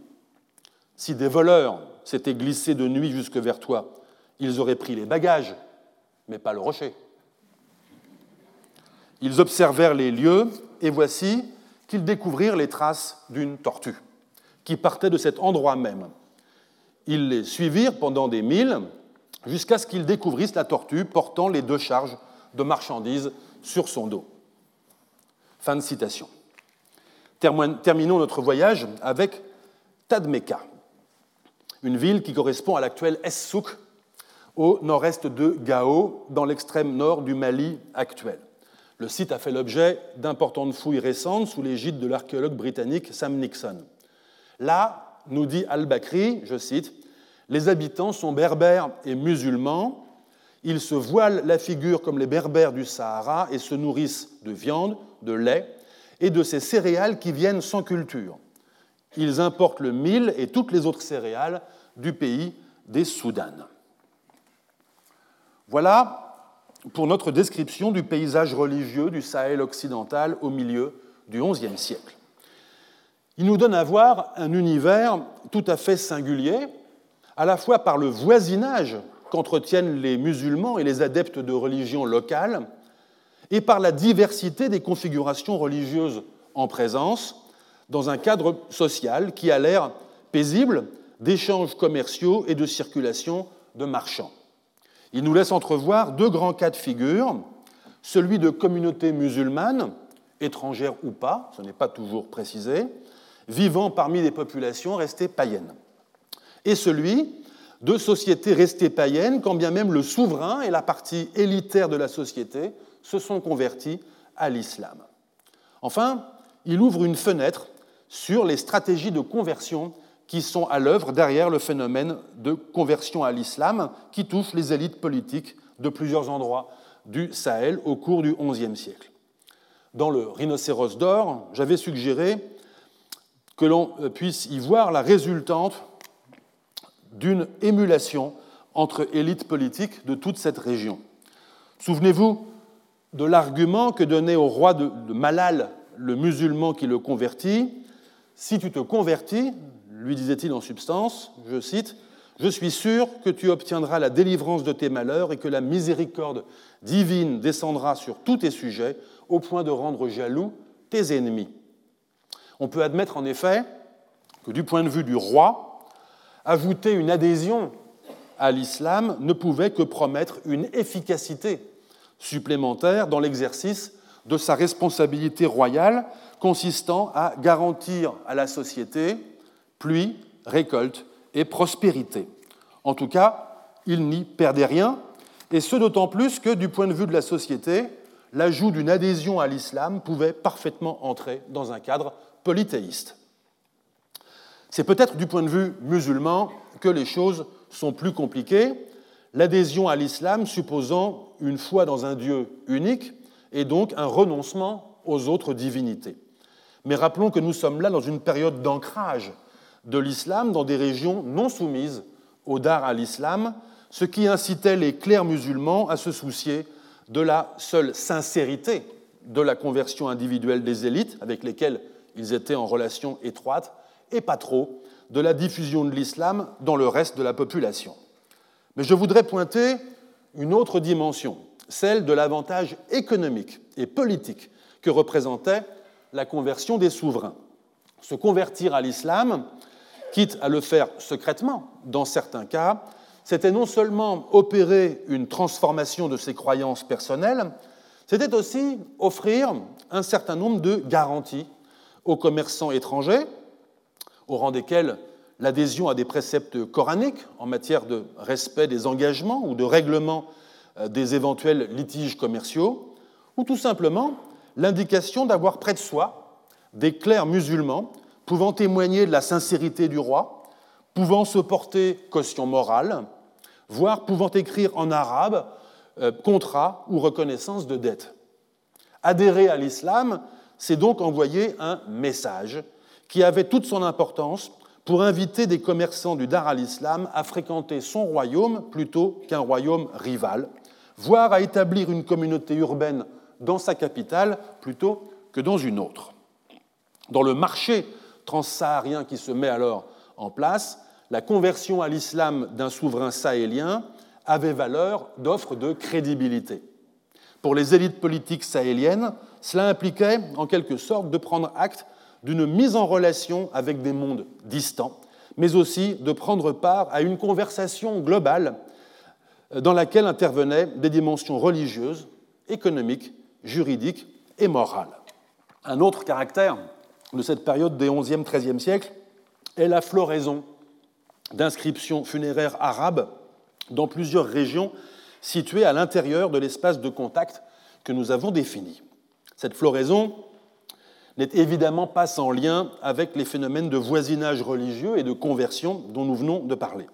Si des voleurs s'étaient glissés de nuit jusque vers toi, ils auraient pris les bagages, mais pas le rocher. Ils observèrent les lieux, et voici qu'ils découvrirent les traces d'une tortue qui partait de cet endroit même. Ils les suivirent pendant des milles jusqu'à ce qu'ils découvrissent la tortue portant les deux charges de marchandises sur son dos. Fin de citation. Terminons notre voyage avec Tadmeka, une ville qui correspond à l'actuel Essouk, au nord-est de Gao, dans l'extrême nord du Mali actuel. Le site a fait l'objet d'importantes fouilles récentes sous l'égide de l'archéologue britannique Sam Nixon. Là, nous dit Al-Bakri, je cite, Les habitants sont berbères et musulmans, ils se voilent la figure comme les berbères du Sahara et se nourrissent de viande, de lait et de ces céréales qui viennent sans culture. Ils importent le mil et toutes les autres céréales du pays des Soudanes. Voilà pour notre description du paysage religieux du Sahel occidental au milieu du XIe siècle. Il nous donne à voir un univers tout à fait singulier, à la fois par le voisinage qu'entretiennent les musulmans et les adeptes de religions locales, et par la diversité des configurations religieuses en présence, dans un cadre social qui a l'air paisible d'échanges commerciaux et de circulation de marchands. Il nous laisse entrevoir deux grands cas de figure, celui de communautés musulmanes, étrangères ou pas, ce n'est pas toujours précisé, vivant parmi des populations restées païennes, et celui de sociétés restées païennes, quand bien même le souverain et la partie élitaire de la société se sont convertis à l'islam. Enfin, il ouvre une fenêtre sur les stratégies de conversion qui sont à l'œuvre derrière le phénomène de conversion à l'islam qui touche les élites politiques de plusieurs endroits du Sahel au cours du XIe siècle. Dans le Rhinocéros d'or, j'avais suggéré que l'on puisse y voir la résultante d'une émulation entre élites politiques de toute cette région. Souvenez-vous de l'argument que donnait au roi de, Malal le musulman qui le convertit. Si tu te convertis, lui disait-il en substance, je cite, je suis sûr que tu obtiendras la délivrance de tes malheurs et que la miséricorde divine descendra sur tous tes sujets au point de rendre jaloux tes ennemis. On peut admettre en effet que du point de vue du roi, Ajouter une adhésion à l'islam ne pouvait que promettre une efficacité supplémentaire dans l'exercice de sa responsabilité royale consistant à garantir à la société pluie, récolte et prospérité. En tout cas, il n'y perdait rien, et ce d'autant plus que du point de vue de la société, l'ajout d'une adhésion à l'islam pouvait parfaitement entrer dans un cadre polythéiste. C'est peut-être du point de vue musulman que les choses sont plus compliquées, l'adhésion à l'islam supposant une foi dans un Dieu unique et donc un renoncement aux autres divinités. Mais rappelons que nous sommes là dans une période d'ancrage de l'islam dans des régions non soumises au dar à l'islam, ce qui incitait les clercs musulmans à se soucier de la seule sincérité de la conversion individuelle des élites avec lesquelles ils étaient en relation étroite et pas trop de la diffusion de l'islam dans le reste de la population. Mais je voudrais pointer une autre dimension, celle de l'avantage économique et politique que représentait la conversion des souverains. Se convertir à l'islam, quitte à le faire secrètement dans certains cas, c'était non seulement opérer une transformation de ses croyances personnelles, c'était aussi offrir un certain nombre de garanties aux commerçants étrangers, au rang desquels l'adhésion à des préceptes coraniques en matière de respect des engagements ou de règlement euh, des éventuels litiges commerciaux, ou tout simplement l'indication d'avoir près de soi des clercs musulmans pouvant témoigner de la sincérité du roi, pouvant se porter caution morale, voire pouvant écrire en arabe euh, contrat ou reconnaissance de dette. Adhérer à l'islam, c'est donc envoyer un message qui avait toute son importance pour inviter des commerçants du Dar al-Islam à fréquenter son royaume plutôt qu'un royaume rival, voire à établir une communauté urbaine dans sa capitale plutôt que dans une autre. Dans le marché transsaharien qui se met alors en place, la conversion à l'islam d'un souverain sahélien avait valeur d'offre de crédibilité. Pour les élites politiques sahéliennes, cela impliquait en quelque sorte de prendre acte d'une mise en relation avec des mondes distants, mais aussi de prendre part à une conversation globale dans laquelle intervenaient des dimensions religieuses, économiques, juridiques et morales. Un autre caractère de cette période des XIe, XIIIe siècles est la floraison d'inscriptions funéraires arabes dans plusieurs régions situées à l'intérieur de l'espace de contact que nous avons défini. Cette floraison n'est évidemment pas sans lien avec les phénomènes de voisinage religieux et de conversion dont nous venons de parler.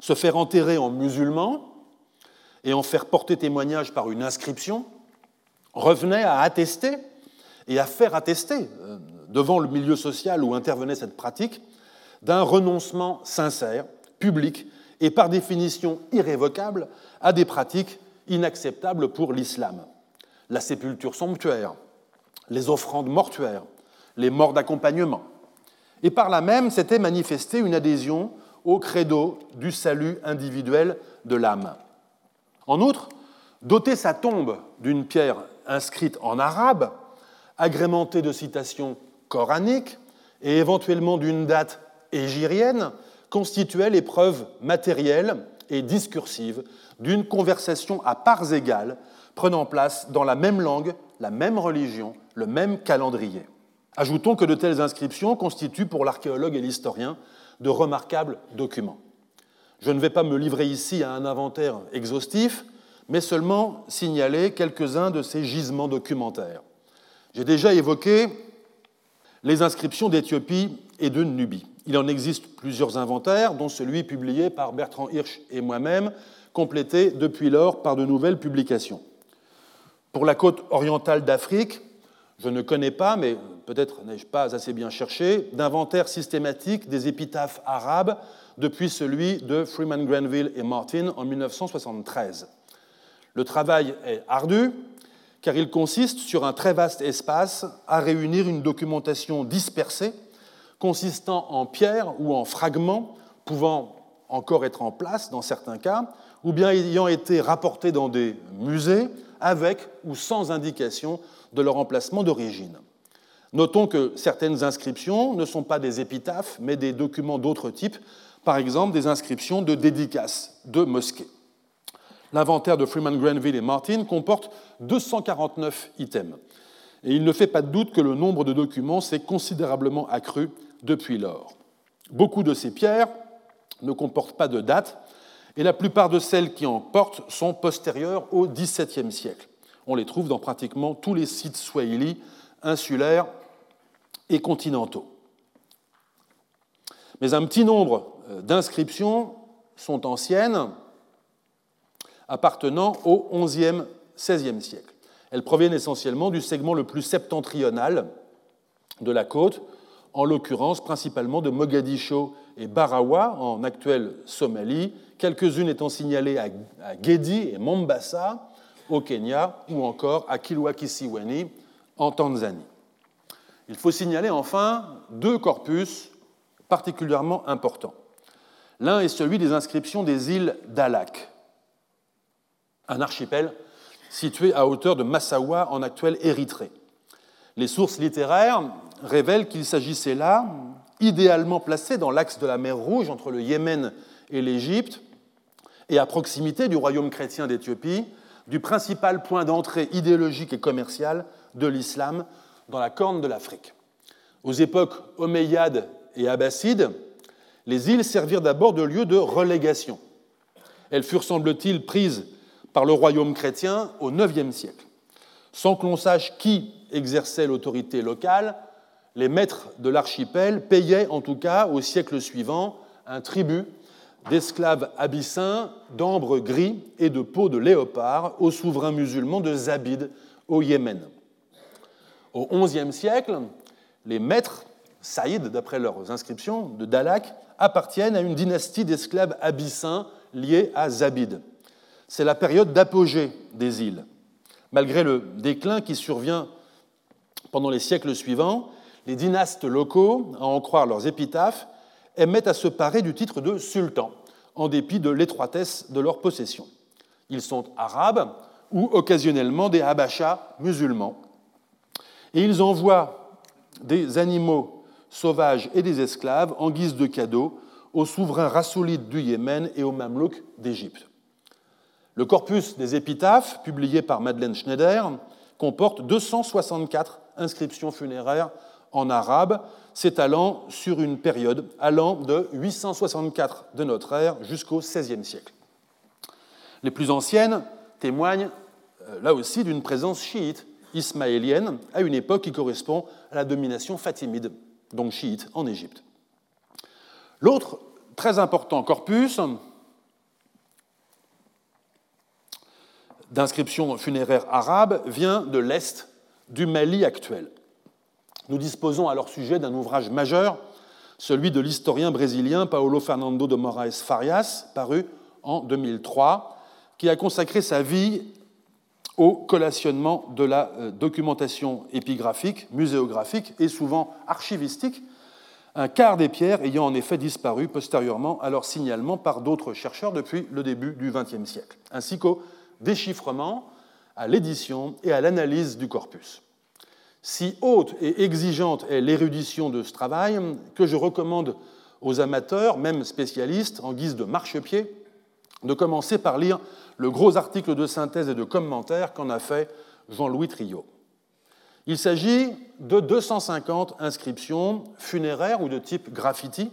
Se faire enterrer en musulman et en faire porter témoignage par une inscription revenait à attester et à faire attester euh, devant le milieu social où intervenait cette pratique d'un renoncement sincère, public et par définition irrévocable à des pratiques inacceptables pour l'islam. La sépulture somptuaire, les offrandes mortuaires, les morts d'accompagnement. Et par là même s'était manifestée une adhésion au credo du salut individuel de l'âme. En outre, doter sa tombe d'une pierre inscrite en arabe, agrémentée de citations coraniques et éventuellement d'une date égirienne, constituait l'épreuve matérielle et discursive d'une conversation à parts égales prenant place dans la même langue, la même religion, le même calendrier. Ajoutons que de telles inscriptions constituent pour l'archéologue et l'historien de remarquables documents. Je ne vais pas me livrer ici à un inventaire exhaustif, mais seulement signaler quelques-uns de ces gisements documentaires. J'ai déjà évoqué les inscriptions d'Éthiopie et de Nubie. Il en existe plusieurs inventaires, dont celui publié par Bertrand Hirsch et moi-même, complété depuis lors par de nouvelles publications. Pour la côte orientale d'Afrique, je ne connais pas, mais peut-être n'ai-je pas assez bien cherché, d'inventaire systématique des épitaphes arabes depuis celui de Freeman Granville et Martin en 1973. Le travail est ardu, car il consiste sur un très vaste espace à réunir une documentation dispersée, consistant en pierres ou en fragments, pouvant encore être en place dans certains cas, ou bien ayant été rapportés dans des musées, avec ou sans indication de leur emplacement d'origine. Notons que certaines inscriptions ne sont pas des épitaphes, mais des documents d'autres types, par exemple des inscriptions de dédicaces de mosquées. L'inventaire de Freeman Granville et Martin comporte 249 items. Et il ne fait pas de doute que le nombre de documents s'est considérablement accru depuis lors. Beaucoup de ces pierres ne comportent pas de date, et la plupart de celles qui en portent sont postérieures au XVIIe siècle. On les trouve dans pratiquement tous les sites swahili, insulaires et continentaux. Mais un petit nombre euh, d'inscriptions sont anciennes, appartenant au XIe, XVIe siècle. Elles proviennent essentiellement du segment le plus septentrional de la côte, en l'occurrence principalement de Mogadiscio et Barawa, en actuelle Somalie, quelques-unes étant signalées à Gedi et Mombasa, au Kenya, ou encore à Kilwa-Kisiwani, en Tanzanie. Il faut signaler enfin deux corpus particulièrement importants. L'un est celui des inscriptions des îles d'Alak, un archipel situé à hauteur de Massawa en actuelle Érythrée. Les sources littéraires révèlent qu'il s'agissait là, idéalement placé dans l'axe de la mer Rouge entre le Yémen et l'Égypte, et à proximité du royaume chrétien d'Éthiopie, du principal point d'entrée idéologique et commercial de l'islam dans la corne de l'Afrique. Aux époques omeyyades et abbassides, les îles servirent d'abord de lieu de relégation. Elles furent, semble-t-il, prises par le royaume chrétien au IXe siècle. Sans que l'on sache qui exerçait l'autorité locale, les maîtres de l'archipel payaient en tout cas au siècle suivant un tribut d'esclaves abyssins, d'ambre gris et de peau de léopard aux souverains musulmans de Zabid au Yémen. Au XIe siècle, les maîtres Saïd, d'après leurs inscriptions, de Dalak, appartiennent à une dynastie d'esclaves abyssins liés à Zabid. C'est la période d'apogée des îles. Malgré le déclin qui survient pendant les siècles suivants, les dynastes locaux, à en croire leurs épitaphes, aimaient à se parer du titre de sultan, en dépit de l'étroitesse de leurs possessions. Ils sont arabes ou occasionnellement des habachas musulmans. Et ils envoient des animaux sauvages et des esclaves en guise de cadeaux aux souverains rassoulides du Yémen et aux mamelouks d'Égypte. Le corpus des épitaphes, publié par Madeleine Schneider, comporte 264 inscriptions funéraires en arabe, s'étalant sur une période allant de 864 de notre ère jusqu'au XVIe siècle. Les plus anciennes témoignent euh, là aussi d'une présence chiite ismaélienne à une époque qui correspond à la domination fatimide, donc chiite, en Égypte. L'autre très important corpus d'inscriptions funéraires arabes vient de l'Est du Mali actuel. Nous disposons à leur sujet d'un ouvrage majeur, celui de l'historien brésilien Paulo Fernando de Moraes Farias, paru en 2003, qui a consacré sa vie au collationnement de la euh, documentation épigraphique, muséographique et souvent archivistique, un quart des pierres ayant en effet disparu postérieurement à leur signalement par d'autres chercheurs depuis le début du XXe siècle, ainsi qu'au déchiffrement, à l'édition et à l'analyse du corpus. Si haute et exigeante est l'érudition de ce travail, que je recommande aux amateurs, même spécialistes, en guise de marchepied, de commencer par lire le gros article de synthèse et de commentaire qu'en a fait Jean-Louis Trio. Il s'agit de 250 inscriptions funéraires ou de type graffiti,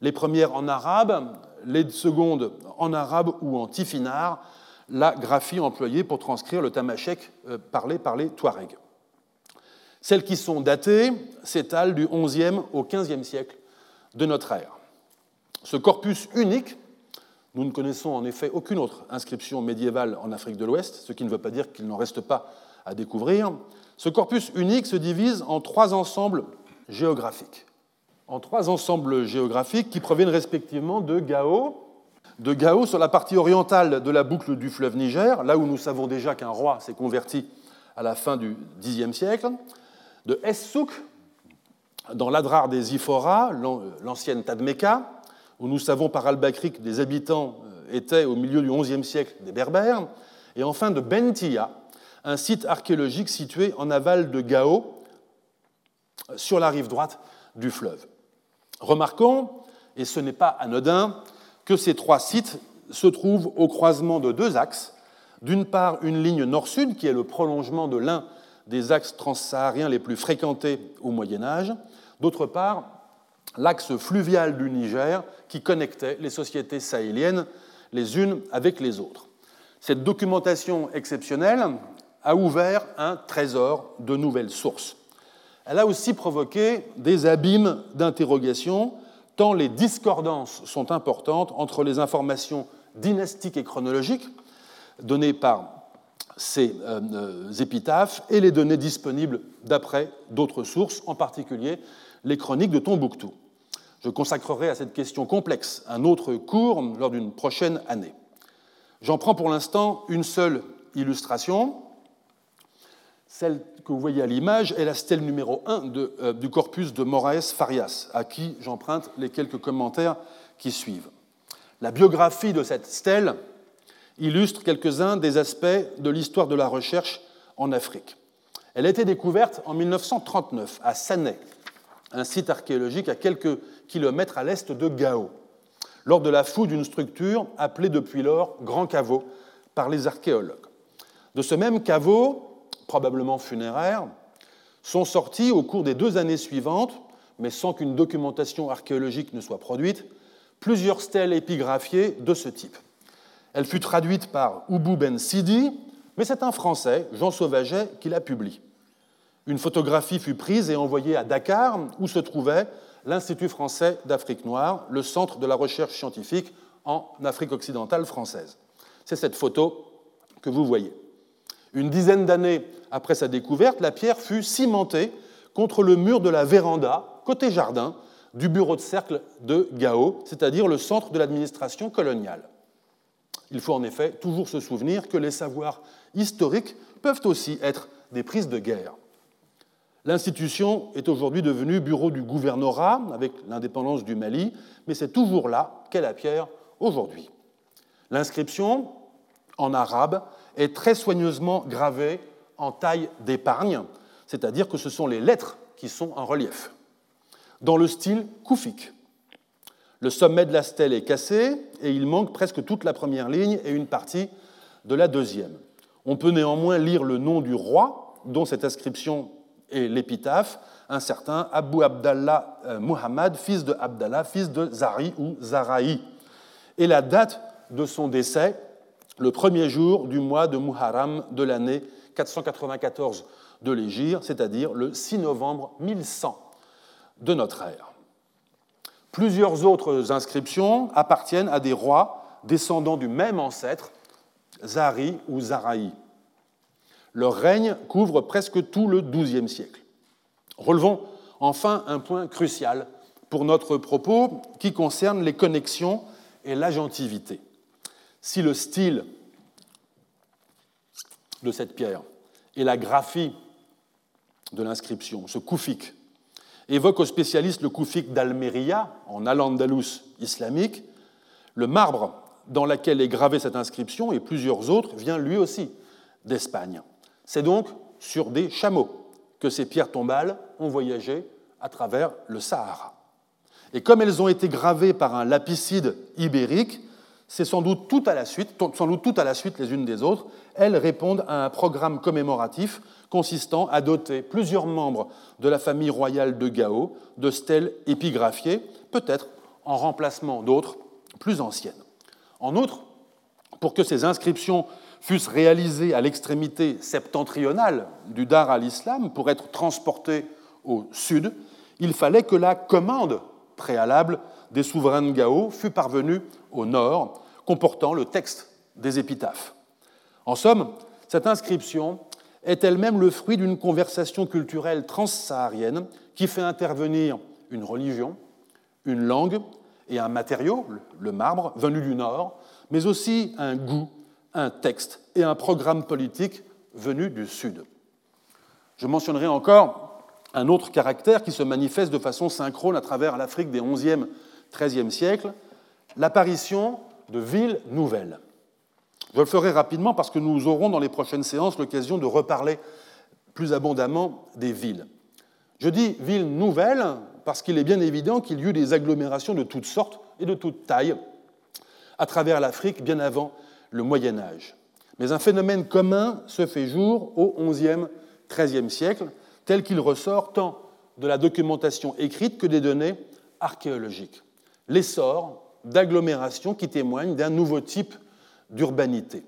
les premières en arabe, les secondes en arabe ou en tifinar, la graphie employée pour transcrire le tamashek euh, parlé par les Touaregs. Celles qui sont datées s'étalent du XIe au XVe siècle de notre ère. Ce corpus unique, nous ne connaissons en effet aucune autre inscription médiévale en Afrique de l'Ouest, ce qui ne veut pas dire qu'il n'en reste pas à découvrir. Ce corpus unique se divise en trois ensembles géographiques. En trois ensembles géographiques qui proviennent respectivement de Gao, de Gao sur la partie orientale de la boucle du fleuve Niger, là où nous savons déjà qu'un roi s'est converti à la fin du Xe siècle, de Essouk, dans l'Adrar des Iphora, l'ancienne Tadmeka, où nous savons par Al-Bakri que des habitants euh, étaient au milieu du XIe siècle des Berbères, et enfin de Bentia, un site archéologique situé en aval de Gao, sur la rive droite du fleuve. Remarquons, et ce n'est pas anodin, que ces trois sites se trouvent au croisement de deux axes. D'une part, une ligne nord-sud, qui est le prolongement de l'un des axes transsahariens les plus fréquentés au Moyen Âge. D'autre part, l'axe fluvial du Niger, qui connectait les sociétés sahéliennes les unes avec les autres. Cette documentation exceptionnelle a ouvert un trésor de nouvelles sources. Elle a aussi provoqué des abîmes d'interrogation, les discordances sont importantes entre les informations dynastiques et chronologiques données par ces euh, épitaphes et les données disponibles d'après d'autres sources, en particulier les chroniques de Tombouctou. Je consacrerai à cette question complexe un autre cours lors d'une prochaine année. J'en prends pour l'instant une seule illustration. Celle que vous voyez à l'image est la stèle numéro 1 euh, du corpus de Moraes Farias, à qui j'emprunte les quelques commentaires qui suivent. La biographie de cette stèle illustre quelques-uns des aspects de l'histoire de la recherche en Afrique. Elle a été découverte en 1939 à Sané, un site archéologique à quelques kilomètres à l'est de Gao, lors de la fouille d'une structure appelée depuis lors Grand Caveau par les archéologues. De ce même caveau, probablement funéraire, sont sortis au cours des deux années suivantes, mais sans qu'une documentation archéologique ne soit produite, plusieurs stèles épigraphiées de ce type. Elle fut traduite par Oubou Ben Sidi, mais c'est un Français, Jean Sauvaget, qui la publie. Une photographie fut prise et envoyée à Dakar, où se trouvait l'Institut français d'Afrique noire, le centre de la recherche scientifique en Afrique occidentale française. C'est cette photo que vous voyez. Une dizaine d'années après sa découverte, la pierre fut cimentée contre le mur de la véranda côté jardin, du bureau de cercle de Gao, c'est-à-dire le centre de l'administration coloniale. Il faut en effet toujours se souvenir que les savoirs historiques peuvent aussi être des prises de guerre. L'institution est aujourd'hui devenue bureau du gouvernorat avec l'indépendance du Mali, mais c'est toujours là qu'est la pierre aujourd'hui. L'inscription, en arabe, est très soigneusement gravée en taille d'épargne, c'est-à-dire que ce sont les lettres qui sont en relief, dans le style koufique. Le sommet de la stèle est cassé et il manque presque toute la première ligne et une partie de la deuxième. On peut néanmoins lire le nom du roi dont cette inscription est l'épitaphe, un certain Abu Abdallah euh, Muhammad, fils de Abdallah, fils de Zari ou Zaraï. Et la date de son décès, le premier jour du mois de Muharram de l'année 494 de l'Égypte, c'est-à-dire le 6 novembre 1100 de notre ère. Plusieurs autres inscriptions appartiennent à des rois descendants du même ancêtre, Zari ou Zaraï. Leur règne couvre presque tout le XIIe siècle. Relevons enfin un point crucial pour notre propos qui concerne les connexions et l'agentivité. Si le style de cette pierre et la graphie de l'inscription, ce koufik, évoque aux spécialistes le koufik d'Almeria, en Al-Andalus islamique. Le marbre dans lequel est gravée cette inscription et plusieurs autres vient lui aussi d'Espagne. C'est donc sur des chameaux que ces pierres tombales ont voyagé à travers le Sahara. Et comme elles ont été gravées par un lapicide ibérique, c'est sans doute tout à la suite, sans doute tout à la suite les unes des autres, elles répondent à un programme commémoratif consistant à doter plusieurs membres de la famille royale de Gao de stèles épigraphiées, peut-être en remplacement d'autres plus anciennes. En outre, pour que ces inscriptions fussent réalisées à l'extrémité septentrionale du Dar al-Islam pour être transportées au sud, il fallait que la commande préalable des souverains de Gao fût parvenue au nord, comportant le texte des épitaphes. En somme, cette inscription est elle-même le fruit d'une conversation culturelle transsaharienne qui fait intervenir une religion, une langue et un matériau, le marbre, venu du Nord, mais aussi un goût, un texte et un programme politique venu du Sud. Je mentionnerai encore un autre caractère qui se manifeste de façon synchrone à travers l'Afrique des XIe, XIIIe siècles, l'apparition de villes nouvelles. Je le ferai rapidement parce que nous aurons dans les prochaines séances l'occasion de reparler plus abondamment des villes. Je dis villes nouvelles parce qu'il est bien évident qu'il y eut des agglomérations de toutes sortes et de toutes tailles à travers l'Afrique bien avant le Moyen Âge. Mais un phénomène commun se fait jour au XIe, XIIIe siècle, tel qu'il ressort tant de la documentation écrite que des données archéologiques. L'essor d'agglomérations qui témoignent d'un nouveau type d'urbanité.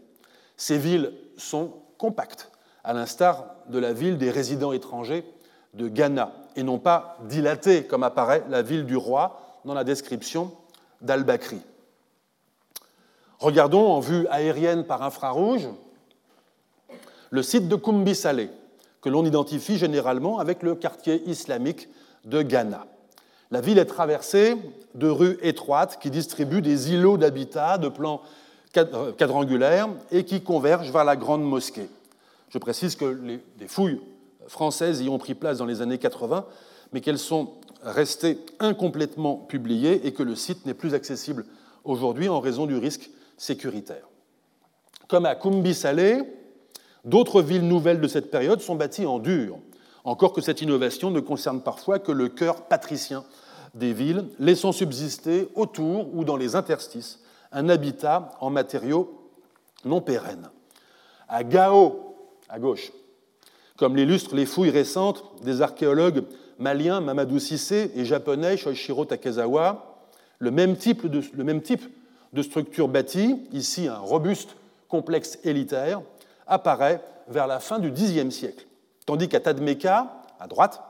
Ces villes sont compactes, à l'instar de la ville des résidents étrangers de Ghana, et non pas dilatées comme apparaît la ville du roi dans la description d'Al-Bakri. Regardons en vue aérienne par infrarouge le site de Kumbi Saleh, que l'on identifie généralement avec le quartier islamique de Ghana. La ville est traversée de rues étroites qui distribuent des îlots d'habitat de plan euh, quadrangulaire et qui convergent vers la grande mosquée. Je précise que les, fouilles françaises y ont pris place dans les années 80, mais qu'elles sont restées incomplètement publiées et que le site n'est plus accessible aujourd'hui en raison du risque sécuritaire. Comme à Kumbi Saleh, d'autres villes nouvelles de cette période sont bâties en dur, encore que cette innovation ne concerne parfois que le cœur patricien des villes, laissant subsister autour ou dans les interstices un habitat en matériaux non pérennes. À Gao, à gauche, comme l'illustrent les fouilles récentes des archéologues maliens Mamadou Sissé et japonais Shoichiro Takezawa, le même type de, le même type de structure bâtie, ici un robuste complexe élitaire, apparaît vers la fin du Xe siècle. Tandis qu'à Tadmeka, à droite,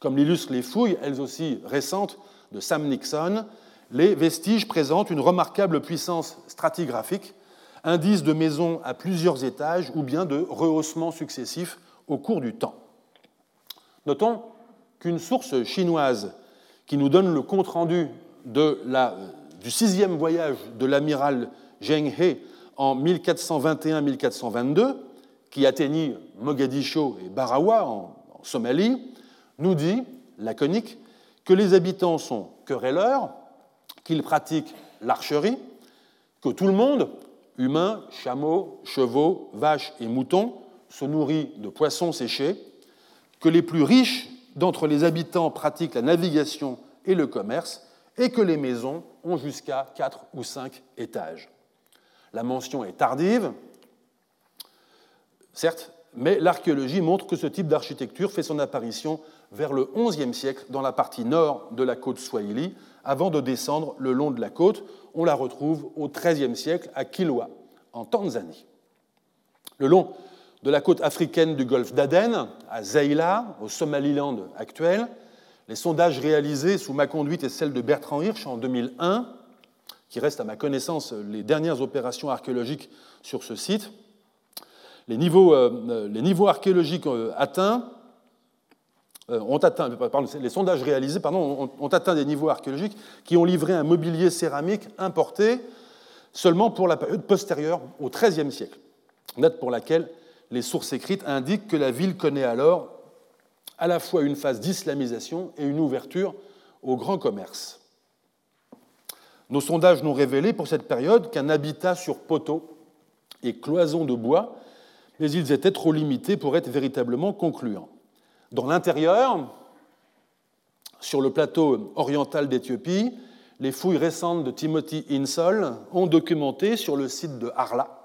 comme l'illustrent les fouilles, elles aussi récentes, de Sam Nixon, les vestiges présentent une remarquable puissance stratigraphique, indice de maisons à plusieurs étages ou bien de rehaussements successifs au cours du temps. Notons qu'une source chinoise qui nous donne le compte-rendu de du sixième voyage de l'amiral Zheng He en 1421-1422, qui atteignit Mogadiscio et Barawa en, en Somalie, nous dit, laconique, que les habitants sont querelleurs, qu'ils pratiquent l'archerie, que tout le monde, humains, chameaux, chevaux, vaches et moutons, se nourrit de poissons séchés, que les plus riches d'entre les habitants pratiquent la navigation et le commerce, et que les maisons ont jusqu'à 4 ou 5 étages. La mention est tardive, certes, mais l'archéologie montre que ce type d'architecture fait son apparition vers le XIe siècle dans la partie nord de la côte Swahili, avant de descendre le long de la côte. On la retrouve au XIIIe siècle à Kilwa, en Tanzanie. Le long de la côte africaine du golfe d'Aden, à Zaïla, au Somaliland actuel, les sondages réalisés sous ma conduite et celle de Bertrand Hirsch en 2001, qui restent à ma connaissance les dernières opérations archéologiques sur ce site, les niveaux, euh, niveaux archéologiques euh, atteints euh, ont atteint, les sondages réalisés pardon, ont, atteint des niveaux archéologiques qui ont livré un mobilier céramique importé seulement pour la période postérieure au XIIIe siècle, date pour laquelle les sources écrites indiquent que la ville connaît alors à la fois une phase d'islamisation et une ouverture au grand commerce. Nos sondages n'ont révélé pour cette période qu'un habitat sur poteaux et cloisons de bois, mais ils étaient trop limités pour être véritablement concluants. Dans l'intérieur, sur le plateau oriental d'Éthiopie, les fouilles récentes de Timothy Insol ont documenté sur le site de Arla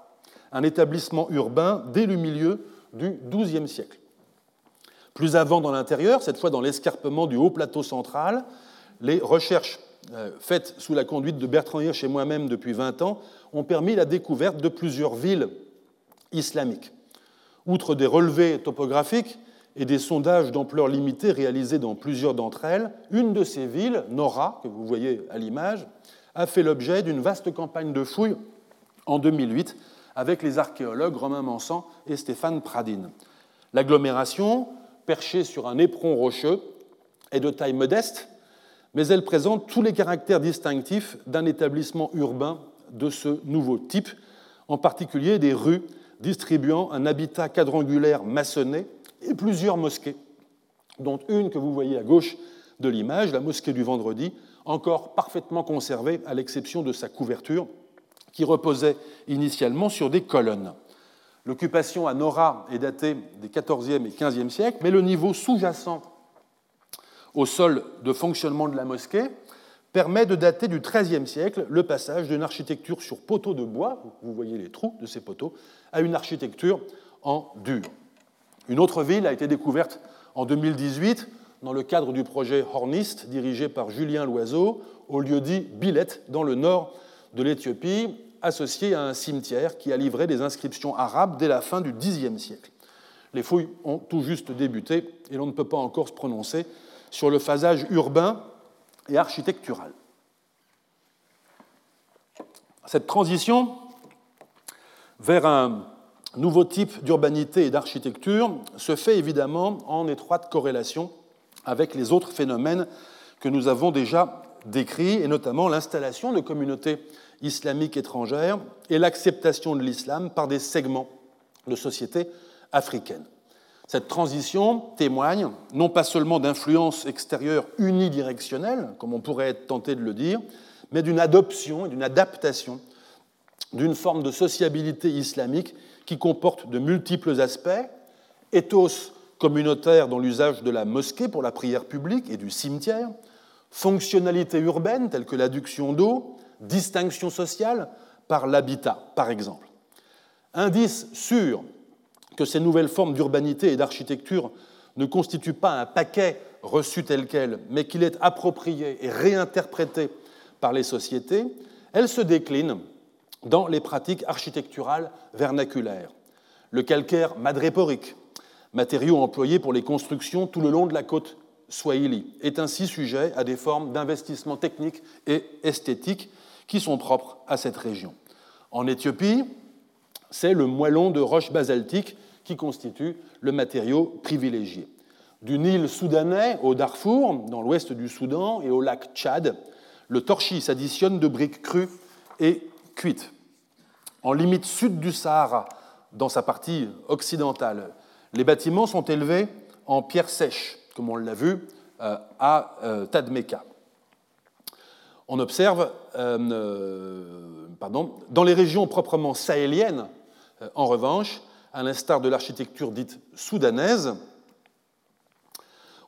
un établissement urbain dès le milieu du XIIe siècle. Plus avant dans l'intérieur, cette fois dans l'escarpement du haut plateau central, les recherches euh, faites sous la conduite de Bertrand Hirsch et moi-même depuis 20 ans ont permis la découverte de plusieurs villes islamiques. Outre des relevés topographiques et des sondages d'ampleur limitée réalisés dans plusieurs d'entre elles, une de ces villes, Nora, que vous voyez à l'image, a fait l'objet d'une vaste campagne de fouilles en 2008 avec les archéologues Romain Mansan et Stéphane Pradine. L'agglomération, perchée sur un éperon rocheux, est de taille modeste, mais elle présente tous les caractères distinctifs d'un établissement urbain de ce nouveau type, en particulier des rues distribuant un habitat quadrangulaire maçonné et plusieurs mosquées, dont une que vous voyez à gauche de l'image, la mosquée du vendredi, encore parfaitement conservée à l'exception de sa couverture, qui reposait initialement sur des colonnes. L'occupation à Nora est datée des XIVe et XVe siècles, mais le niveau sous-jacent au sol de fonctionnement de la mosquée permet de dater du XIIIe siècle le passage d'une architecture sur poteaux de bois, vous voyez les trous de ces poteaux, à une architecture en dur. Une autre ville a été découverte en 2018 dans le cadre du projet Hornist dirigé par Julien Loiseau au lieu dit Bilette dans le nord de l'Éthiopie, associé à un cimetière qui a livré des inscriptions arabes dès la fin du Xe siècle. Les fouilles ont tout juste débuté et l'on ne peut pas encore se prononcer sur le phasage urbain et architectural. Cette transition vers un nouveau type d'urbanité et d'architecture se fait évidemment en étroite corrélation avec les autres phénomènes que nous avons déjà décrits, et notamment l'installation de communautés islamiques étrangères et l'acceptation de l'islam par des segments de sociétés africaines. Cette transition témoigne non pas seulement d'influences extérieures unidirectionnelles, comme on pourrait être tenté de le dire, mais d'une adoption et d'une adaptation d'une forme de sociabilité islamique qui comporte de multiples aspects, ethos communautaire dans l'usage de la mosquée pour la prière publique et du cimetière, fonctionnalité urbaine telle que l'adduction d'eau, distinction sociale par l'habitat, par exemple. Indice sûr que ces nouvelles formes d'urbanité et d'architecture ne constituent pas un paquet reçu tel quel, mais qu'il est approprié et réinterprété par les sociétés, elles se déclinent dans les pratiques architecturales vernaculaires. Le calcaire madréporique, matériau employé pour les constructions tout le long de la côte swahili, est ainsi sujet à des formes d'investissement technique et esthétique qui sont propres à cette région. En Éthiopie, c'est le moellon de roche basaltique qui constitue le matériau privilégié. Du Nil soudanais au Darfour, dans l'ouest du Soudan, et au lac Tchad, le torchis s'additionne de briques crues et cuites. En limite sud du Sahara, dans sa partie occidentale, les bâtiments sont élevés en pierre sèche, comme on l'a vu euh, à euh, Tadmeka. On observe, euh, pardon, dans les régions proprement sahéliennes, en revanche, à l'instar de l'architecture dite soudanaise,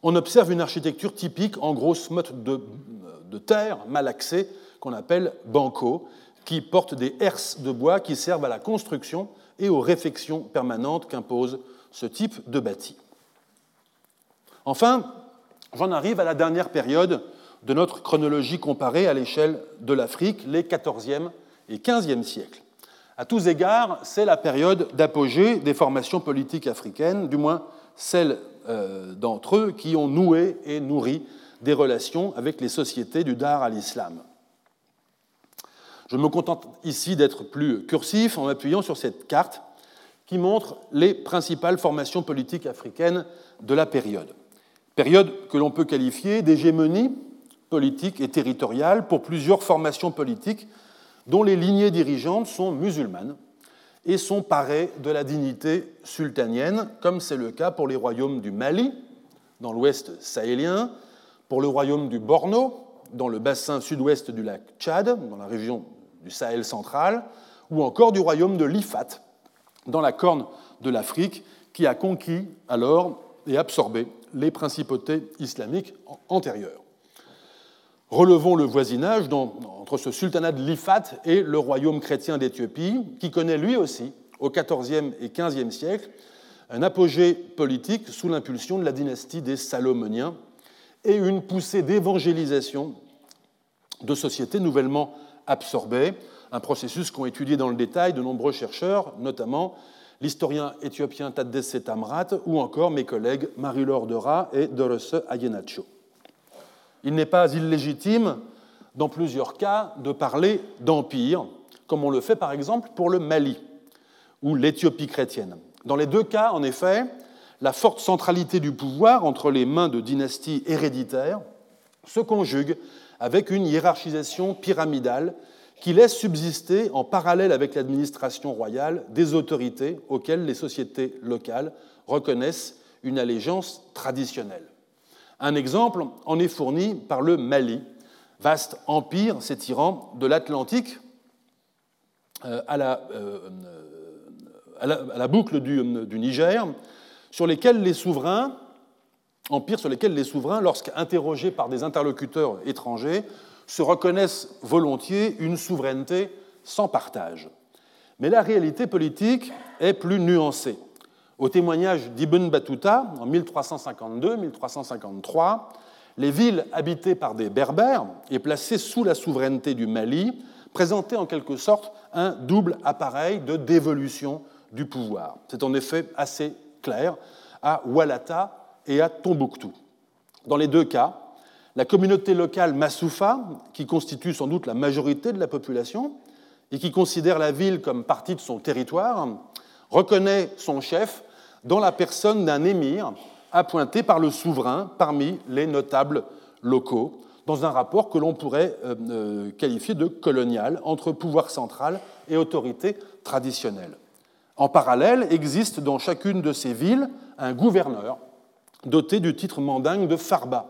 on observe une architecture typique en grosse motte de, de terre mal axée qu'on appelle banco, qui porte des herses de bois qui servent à la construction et aux réfections permanentes qu'impose ce type de bâti. Enfin, j'en arrive à la dernière période de notre chronologie comparée à l'échelle de l'Afrique, les XIVe et XVe siècles. À tous égards, c'est la période d'apogée des formations politiques africaines, du moins celles euh, d'entre eux qui ont noué et nourri des relations avec les sociétés du Dar à l'islam. Je me contente ici d'être plus cursif en m'appuyant sur cette carte qui montre les principales formations politiques africaines de la période. Période que l'on peut qualifier d'hégémonie politique et territoriale pour plusieurs formations politiques dont les lignées dirigeantes sont musulmanes et sont parées de la dignité sultanienne, comme c'est le cas pour les royaumes du Mali, dans l'ouest sahélien, pour le royaume du Borno, dans le bassin sud-ouest du lac Tchad, dans la région du Sahel central, ou encore du royaume de l'Ifat, dans la corne de l'Afrique, qui a conquis alors et absorbé les principautés islamiques antérieures. Relevons le voisinage entre ce sultanat de l'Ifat et le royaume chrétien d'Éthiopie, qui connaît lui aussi, au XIVe et XVe siècle, un apogée politique sous l'impulsion de la dynastie des Salomoniens et une poussée d'évangélisation de sociétés nouvellement absorbées, un processus qu'ont étudié dans le détail de nombreux chercheurs, notamment l'historien éthiopien Tadesse Tamrat ou encore mes collègues Marie-Laure Dera et Dorose Ayenacho. Il n'est pas illégitime, dans plusieurs cas, de parler d'empire, comme on le fait par exemple pour le Mali ou l'Éthiopie chrétienne. Dans les deux cas, en effet, la forte centralité du pouvoir entre les mains de dynasties héréditaires se conjugue avec une hiérarchisation pyramidale qui laisse subsister en parallèle avec l'administration royale des autorités auxquelles les sociétés locales reconnaissent une allégeance traditionnelle. Un exemple en est fourni par le Mali, vaste empire s'étirant de l'Atlantique euh, euh, à la, boucle du, du Niger, sur lesquels les souverains, empires sur lesquels les souverains, lorsqu'interrogés par des interlocuteurs étrangers, se reconnaissent volontiers une souveraineté sans partage. Mais la réalité politique est plus nuancée. Au témoignage d'Ibn Battuta, en 1352-1353, les villes habitées par des Berbères et placées sous la souveraineté du Mali présentaient en quelque sorte un double appareil de dévolution du pouvoir. C'est en effet assez clair à Walata et à Tombouctou. Dans les deux cas, la communauté locale Massoufa, qui constitue sans doute la majorité de la population et qui considère la ville comme partie de son territoire, reconnaît son chef dans la personne d'un émir appointé par le souverain parmi les notables locaux, dans un rapport que l'on pourrait euh, euh, qualifier de colonial entre pouvoir central et autorité traditionnelle. En parallèle, existe dans chacune de ces villes un gouverneur doté du titre mandingue de Farba,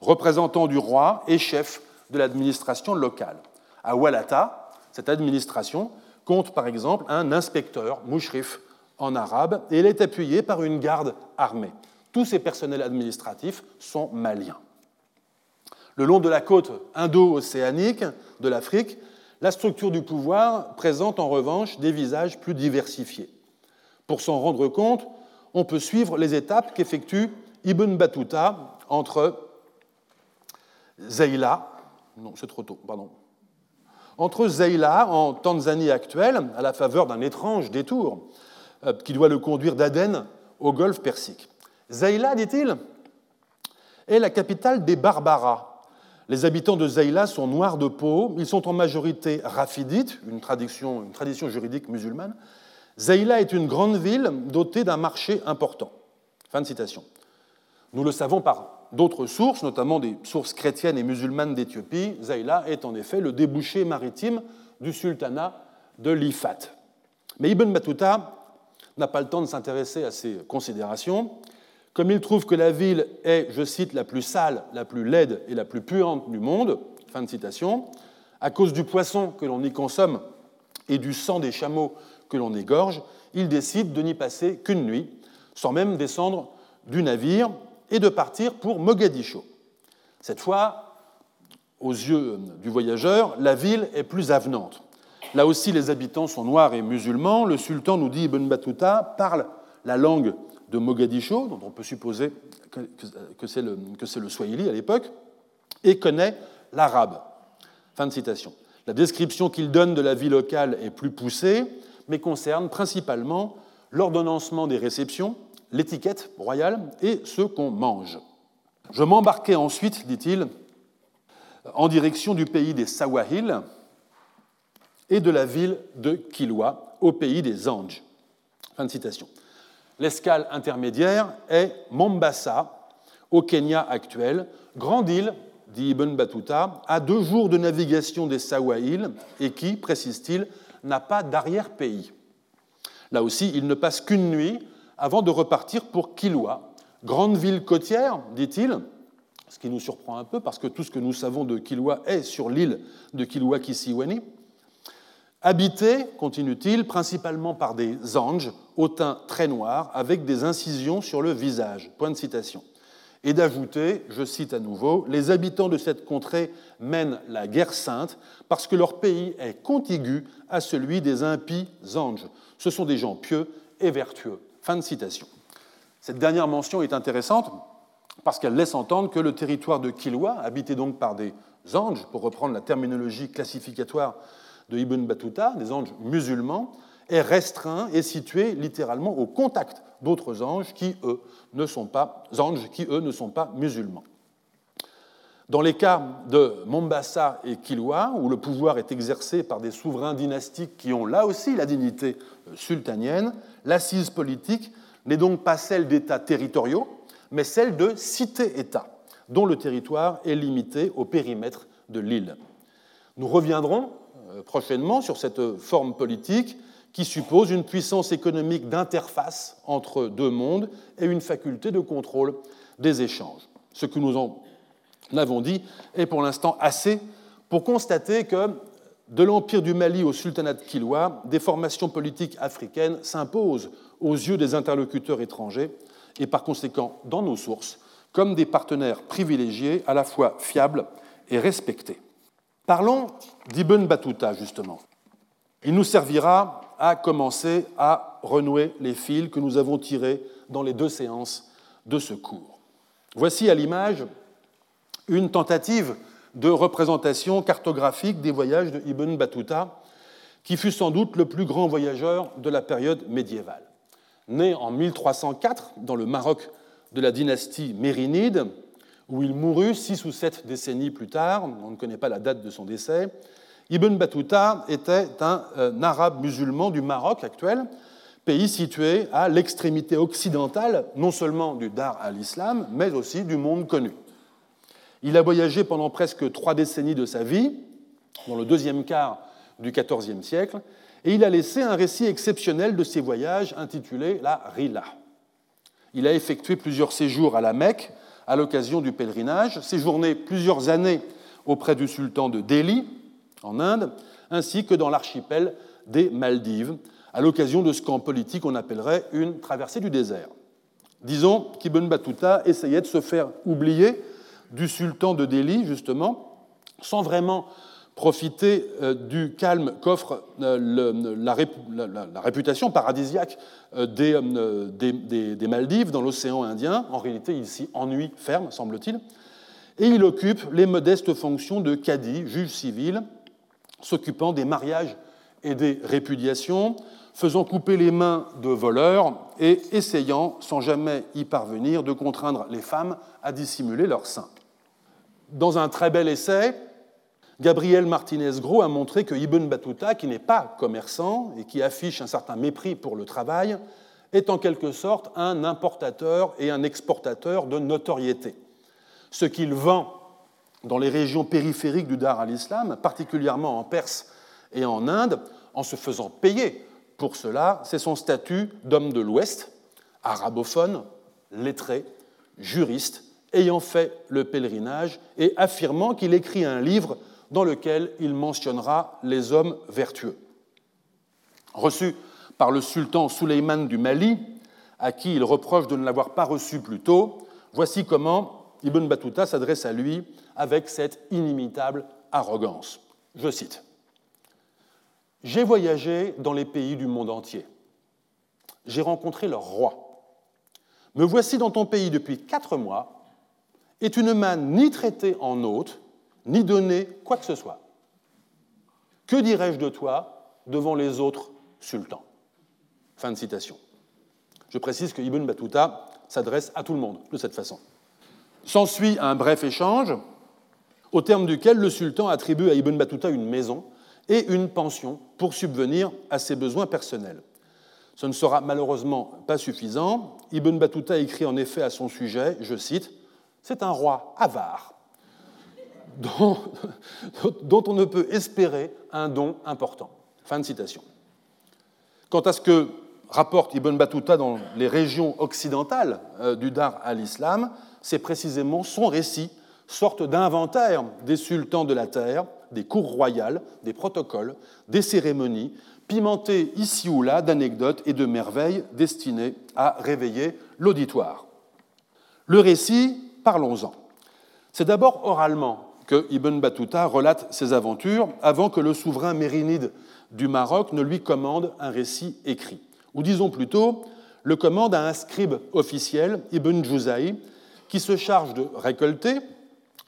représentant du roi et chef de l'administration locale. À Walata, cette administration compte par exemple un inspecteur, mouchrif en arabe, et elle est appuyée par une garde armée. Tous ces personnels administratifs sont maliens. Le long de la côte indo-océanique de l'Afrique, la structure du pouvoir présente en revanche des visages plus diversifiés. Pour s'en rendre compte, on peut suivre les étapes qu'effectue Ibn Battuta entre Zeila, non, c'est trop tôt, pardon. Entre Zeila, en Tanzanie actuelle, à la faveur d'un étrange détour euh, qui doit le conduire d'Aden au golfe Persique. Zeila, dit-il, est la capitale des Barbaras. Les habitants de Zeila sont noirs de peau, ils sont en majorité rafidites, une tradition, juridique musulmane. Zeila est une grande ville dotée d'un marché important. Fin de citation. Nous le savons par d'autres sources, notamment des sources chrétiennes et musulmanes d'Éthiopie. Zaïla est en effet le débouché maritime du sultanat de l'Ifat. Mais Ibn Battuta n'a pas le temps de s'intéresser à ces considérations. Comme il trouve que la ville est, je cite, la plus sale, la plus laide et la plus puante du monde, fin de citation, à cause du poisson que l'on y consomme et du sang des chameaux que l'on égorge, il décide de n'y passer qu'une nuit, sans même descendre du navire, et de partir pour Mogadiscio. Cette fois, aux yeux du voyageur, la ville est plus avenante. Là aussi, les habitants sont noirs et musulmans. Le sultan, nous dit Ibn Battuta, parle la langue de Mogadiscio, dont on peut supposer que c'est le, le Swahili à l'époque, et connaît l'arabe. Fin de citation. La description qu'il donne de la vie locale est plus poussée, mais concerne principalement l'ordonnancement des réceptions, l'étiquette royale et ce qu'on mange. Je m'embarquai ensuite, dit-il, en direction du pays des Sawahil et de la ville de Kilwa, au pays des Anges. Fin de citation. L'escale intermédiaire est Mombasa, au Kenya actuel, grande île, dit Ibn Battuta, à deux jours de navigation des Sawahil et qui, précise-t-il, n'a pas d'arrière-pays. Là aussi, il ne passe qu'une nuit avant de repartir pour Kilwa, grande ville côtière, dit-il, ce qui nous surprend un peu parce que tout ce que nous savons de Kilwa est sur l'île de Kilwa-Kisiwani, habitée, continue-t-il, principalement par des anges au teint très noir avec des incisions sur le visage. Point de citation. Et d'ajouter, je cite à nouveau, les habitants de cette contrée mènent la guerre sainte parce que leur pays est contigu à celui des impies anges. Ce sont des gens pieux et vertueux. Fin de citation. Cette dernière mention est intéressante parce qu'elle laisse entendre que le territoire de Kilwa, habité donc par des anges, pour reprendre la terminologie classificatoire de Ibn Battuta, des anges musulmans, est restreint et situé littéralement au contact d'autres anges qui, eux, ne sont pas anges qui, eux, ne sont pas musulmans. Dans les cas de Mombasa et Kilwa, où le pouvoir est exercé par des souverains dynastiques qui ont là aussi la dignité sultanienne, l'assise politique n'est donc pas celle d'États territoriaux, mais celle de cités-États, dont le territoire est limité au périmètre de l'île. Nous reviendrons euh, prochainement sur cette forme politique qui suppose une puissance économique d'interface entre deux mondes et une faculté de contrôle des échanges. Avons dit est pour l'instant assez pour constater que de l'Empire du Mali au sultanat de Kilwa, des formations politiques africaines s'imposent aux yeux des interlocuteurs étrangers et par conséquent dans nos sources comme des partenaires privilégiés à la fois fiables et respectés. Parlons d'Ibn Battuta, justement. Il nous servira à commencer à renouer les fils que nous avons tirés dans les deux séances de ce cours. Voici à l'image une tentative de représentation cartographique des voyages de Ibn Battuta, qui fut sans doute le plus grand voyageur de la période médiévale. Né en 1304 dans le Maroc de la dynastie mérinide, où il mourut six ou sept décennies plus tard, on ne connaît pas la date de son décès, Ibn Battuta était un, un arabe musulman du Maroc actuel, pays situé à l'extrémité occidentale non seulement du Dar al-Islam, mais aussi du monde connu. Il a voyagé pendant presque trois décennies de sa vie, dans le deuxième quart du XIVe siècle, et il a laissé un récit exceptionnel de ses voyages intitulé La Rila. Il a effectué plusieurs séjours à la Mecque à l'occasion du pèlerinage, séjourné plusieurs années auprès du sultan de Delhi, en Inde, ainsi que dans l'archipel des Maldives, à l'occasion de ce qu'en politique on appellerait une traversée du désert. Disons qu'Ibn Battuta essayait de se faire oublier du sultan de Delhi, justement, sans vraiment profiter euh, du calme qu'offre euh, la, réputation paradisiaque euh, des, Maldives dans l'océan Indien. En réalité, il s'y ennuie ferme, semble-t-il. Et il occupe les modestes fonctions de cadi, juge civil, s'occupant des mariages et des répudiations, faisant couper les mains de voleurs et essayant, sans jamais y parvenir, de contraindre les femmes à dissimuler leurs seins. Dans un très bel essai, Gabriel Martinez-Gros a montré que Ibn Battuta, qui n'est pas commerçant et qui affiche un certain mépris pour le travail, est en quelque sorte un importateur et un exportateur de notoriété. Ce qu'il vend dans les régions périphériques du Dar al-Islam, particulièrement en Perse et en Inde, en se faisant payer pour cela, c'est son statut d'homme de l'Ouest, arabophone, lettré, juriste, ayant fait le pèlerinage et affirmant qu'il écrit un livre dans lequel il mentionnera les hommes vertueux. Reçu par le sultan Souleyman du Mali, à qui il reproche de ne l'avoir pas reçu plus tôt, voici comment Ibn Battuta s'adresse à lui avec cette inimitable arrogance. Je cite J'ai voyagé dans les pays du monde entier. J'ai rencontré leur roi. Me voici dans ton pays depuis quatre mois, et tu ne m'as ni traité en hôte, ni donné quoi que ce soit. Que dirais-je de toi devant les autres sultans? Fin de citation. Je précise que Ibn Battuta s'adresse à tout le monde de cette façon. S'ensuit un bref échange, au terme duquel le sultan attribue à Ibn Battuta une maison et une pension pour subvenir à ses besoins personnels. Ce ne sera malheureusement pas suffisant. Ibn Battuta écrit en effet à son sujet, je cite, C'est un roi avare, dont, on ne peut espérer un don important. Fin de citation. Quant à ce que rapporte Ibn Battuta dans les régions occidentales euh, du Dar al-Islam, c'est précisément son récit, sorte d'inventaire des sultans de la terre, des cours royales, des protocoles, des cérémonies, pimenté ici ou là d'anecdotes et de merveilles destinées à réveiller l'auditoire. Le récit, parlons-en. C'est d'abord oralement que Ibn Battuta relate ses aventures avant que le souverain mérinide du Maroc ne lui commande un récit écrit ou disons plutôt, le commande à un scribe officiel, Ibn Juzai, qui se charge de récolter,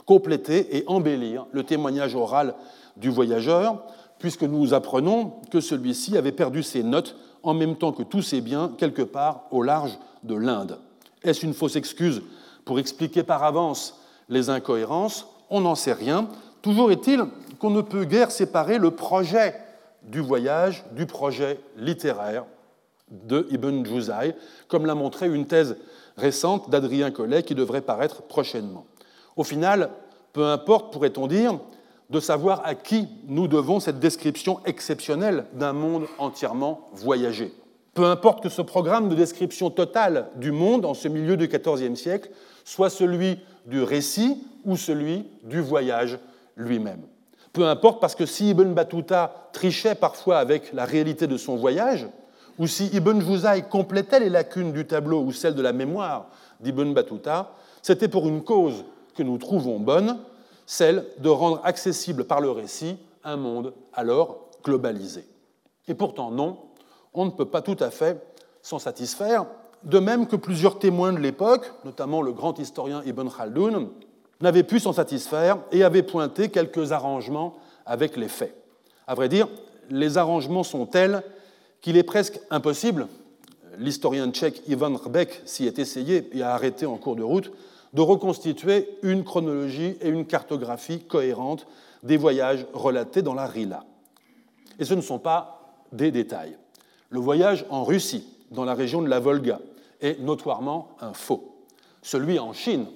compléter et embellir le témoignage oral du voyageur, puisque nous apprenons que celui-ci avait perdu ses notes en même temps que tous ses biens quelque part au large de l'Inde. Est-ce une fausse excuse pour expliquer par avance les incohérences On n'en sait rien. Toujours est-il qu'on ne peut guère séparer le projet du voyage du projet littéraire de Ibn Juzay, comme l'a montré une thèse récente d'Adrien Collet qui devrait paraître prochainement. Au final, peu importe, pourrait-on dire, de savoir à qui nous devons cette description exceptionnelle d'un monde entièrement voyagé. Peu importe que ce programme de description totale du monde en ce milieu du XIVe siècle soit celui du récit ou celui du voyage lui-même. Peu importe parce que si Ibn Battuta trichait parfois avec la réalité de son voyage, ou si Ibn Juzay complétait les lacunes du tableau ou celles de la mémoire d'Ibn Battuta, c'était pour une cause que nous trouvons bonne, celle de rendre accessible par le récit un monde alors globalisé. Et pourtant non, on ne peut pas tout à fait s'en satisfaire, de même que plusieurs témoins de l'époque, notamment le grand historien Ibn Khaldoun, n'avaient pu s'en satisfaire et avaient pointé quelques arrangements avec les faits. À vrai dire, les arrangements sont tels qu'il est presque impossible, l'historien tchèque Ivan Rbek s'y est essayé et a arrêté en cours de route, de reconstituer une chronologie et une cartographie cohérente des voyages relatés dans la Rila. Et ce ne sont pas des détails. Le voyage en Russie, dans la région de la Volga, est notoirement un faux. Celui en Chine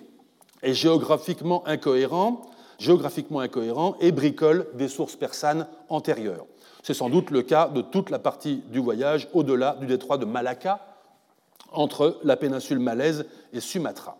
est géographiquement incohérent, géographiquement incohérent et bricole des sources persanes antérieures. C'est sans doute le cas de toute la partie du voyage au-delà du détroit de Malacca, entre la péninsule malaise et Sumatra.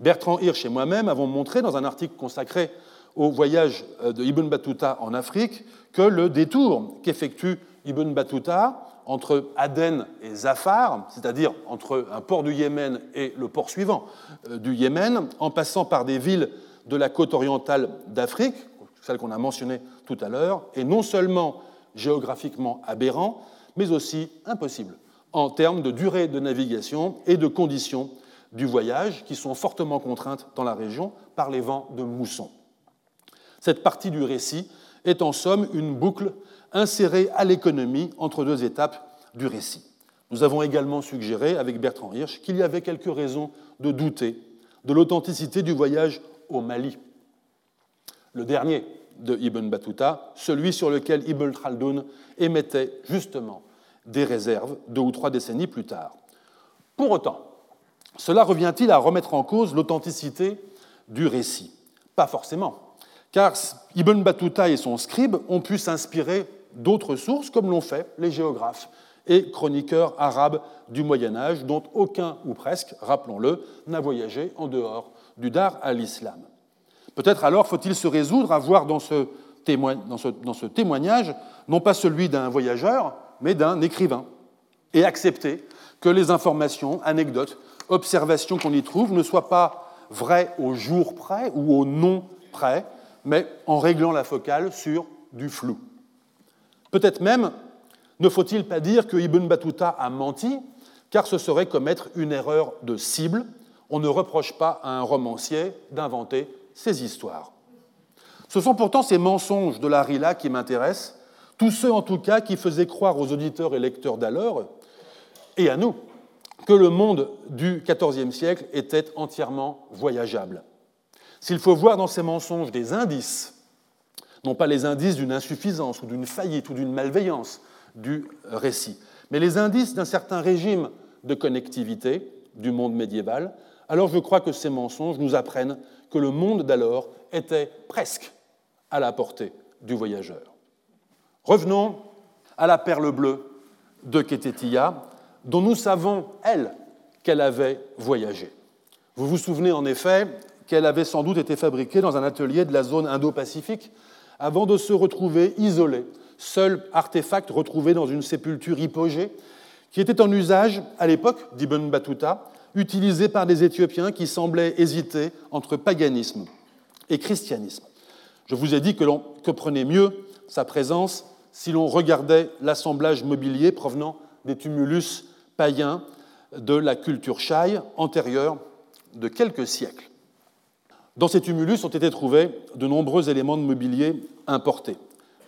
Bertrand Hirsch et moi-même avons montré dans un article consacré au voyage euh, de Ibn Battuta en Afrique que le détour qu'effectue Ibn Battuta entre Aden et Zafar, c'est-à-dire entre un port du Yémen et le port suivant euh, du Yémen, en passant par des villes de la côte orientale d'Afrique, celle qu'on a mentionnée tout à l'heure, est non seulement géographiquement aberrant, mais aussi impossible en termes de durée de navigation et de conditions du voyage qui sont fortement contraintes dans la région par les vents de mousson. Cette partie du récit est en somme une boucle insérée à l'économie entre deux étapes du récit. Nous avons également suggéré, avec Bertrand Hirsch, qu'il y avait quelques raisons de douter de l'authenticité du voyage au Mali. Le dernier de Ibn Battuta, celui sur lequel Ibn Khaldun émettait justement des réserves deux ou trois décennies plus tard. Pour autant, cela revient-il à remettre en cause l'authenticité du récit? Pas forcément, car Ibn Battuta et son scribe ont pu s'inspirer d'autres sources, comme l'ont fait les géographes et chroniqueurs arabes du Moyen Âge, dont aucun, ou presque, rappelons-le, n'a voyagé en dehors du Dar à l'islam. Peut-être alors faut-il se résoudre à voir dans ce, témoignage non pas celui d'un voyageur, mais d'un écrivain, et accepter que les informations, anecdotes, observations qu'on y trouve ne soient pas vraies au jour près ou au nom près, mais en réglant la focale sur du flou. Peut-être même ne faut-il pas dire que Ibn Battuta a menti, car ce serait commettre une erreur de cible. On ne reproche pas à un romancier d'inventer ses histoires. Ce sont pourtant ces mensonges de Larry-là qui m'intéressent, tous ceux en tout cas qui faisaient croire aux auditeurs et lecteurs d'alors, et à nous, que le monde du XIVe siècle était entièrement voyageable. S'il faut voir dans ces mensonges des indices, non pas les indices d'une insuffisance ou d'une faillite ou d'une malveillance du récit, mais les indices d'un certain régime de connectivité du monde médiéval, alors je crois que ces mensonges nous apprennent que le monde d'alors était presque à la portée du voyageur. Revenons à la perle bleue de Ketetia, dont nous savons, elle, qu'elle avait voyagé. Vous vous souvenez en effet qu'elle avait sans doute été fabriquée dans un atelier de la zone Indo-Pacifique avant de se retrouver isolée, seul artefact retrouvé dans une sépulture hypogée qui était en usage à l'époque d'Ibn Battuta, utilisé par des Éthiopiens qui semblaient hésiter entre paganisme et christianisme. Je vous ai dit que l'on comprenait mieux sa présence si l'on regardait l'assemblage mobilier provenant des tumulus païens de la culture Shai antérieure de quelques siècles. Dans ces tumulus ont été trouvés de nombreux éléments de mobilier importés.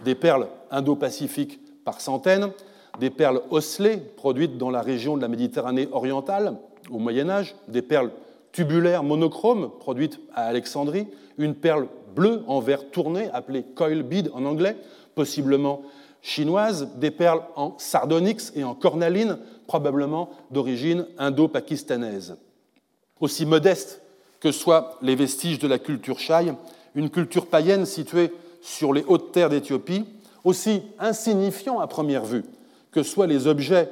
Des perles indo-pacifiques par centaines, des perles osselées produites dans la région de la Méditerranée orientale au Moyen Âge, des perles tubulaires monochromes produites à Alexandrie, une perle bleue en verre tourné appelée coil bead en anglais, possiblement chinoise, des perles en sardonyx et en cornaline, probablement d'origine indo-pakistanaise. Aussi modeste que soient les vestiges de la culture Shai, une culture païenne située sur les hautes terres d'Éthiopie, aussi insignifiant à première vue que soient les objets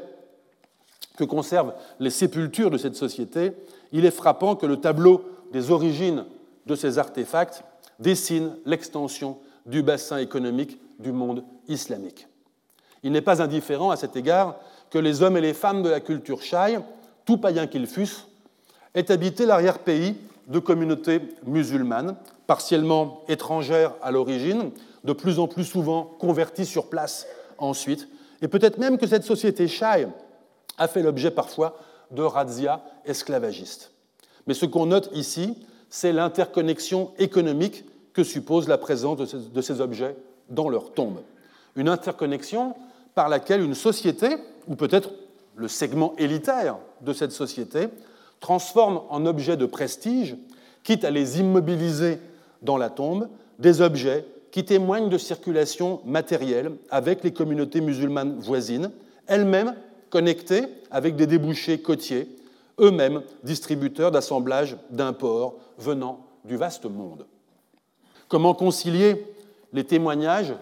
que conservent les sépultures de cette société, il est frappant que le tableau des origines de ces artefacts dessine l'extension du bassin économique du monde islamique. Il n'est pas indifférent à cet égard que les hommes et les femmes de la culture Shai, tout païens qu'ils fussent, aient habité l'arrière-pays de communautés musulmanes, partiellement étrangères à l'origine, de plus en plus souvent converties sur place ensuite, et peut-être même que cette société Shai a fait l'objet parfois de razzias esclavagistes. Mais ce qu'on note ici, c'est l'interconnexion économique que suppose la présence de ces objets dans leur tombe. Une interconnexion par laquelle une société, ou peut-être le segment élitaire de cette société, transforme en objets de prestige, quitte à les immobiliser dans la tombe, des objets qui témoignent de circulation matérielle avec les communautés musulmanes voisines, elles-mêmes connectées avec des débouchés côtiers, eux-mêmes distributeurs d'assemblages d'imports venant du vaste monde. Comment concilier les témoignages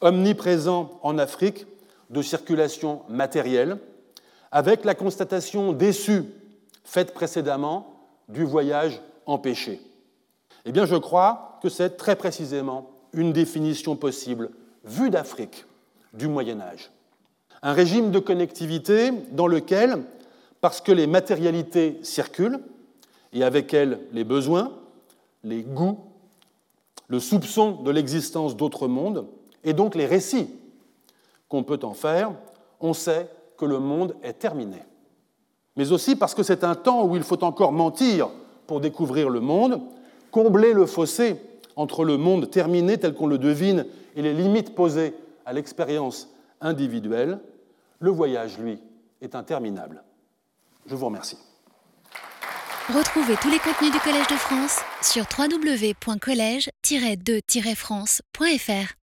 omniprésents en Afrique de circulation matérielle avec la constatation déçue faite précédemment du voyage empêché Eh bien, je crois que c'est très précisément une définition possible, vue d'Afrique, du Moyen Âge. Un régime de connectivité dans lequel, parce que les matérialités circulent, et avec elles les besoins, les goûts, le soupçon de l'existence d'autres mondes, et donc les récits qu'on peut en faire, on sait que le monde est terminé. Mais aussi parce que c'est un temps où il faut encore mentir pour découvrir le monde, combler le fossé entre le monde terminé tel qu'on le devine et les limites posées à l'expérience individuelle, le voyage, lui, est interminable. Je vous remercie. Retrouvez tous les contenus du Collège de France sur www.colège-2-france.fr.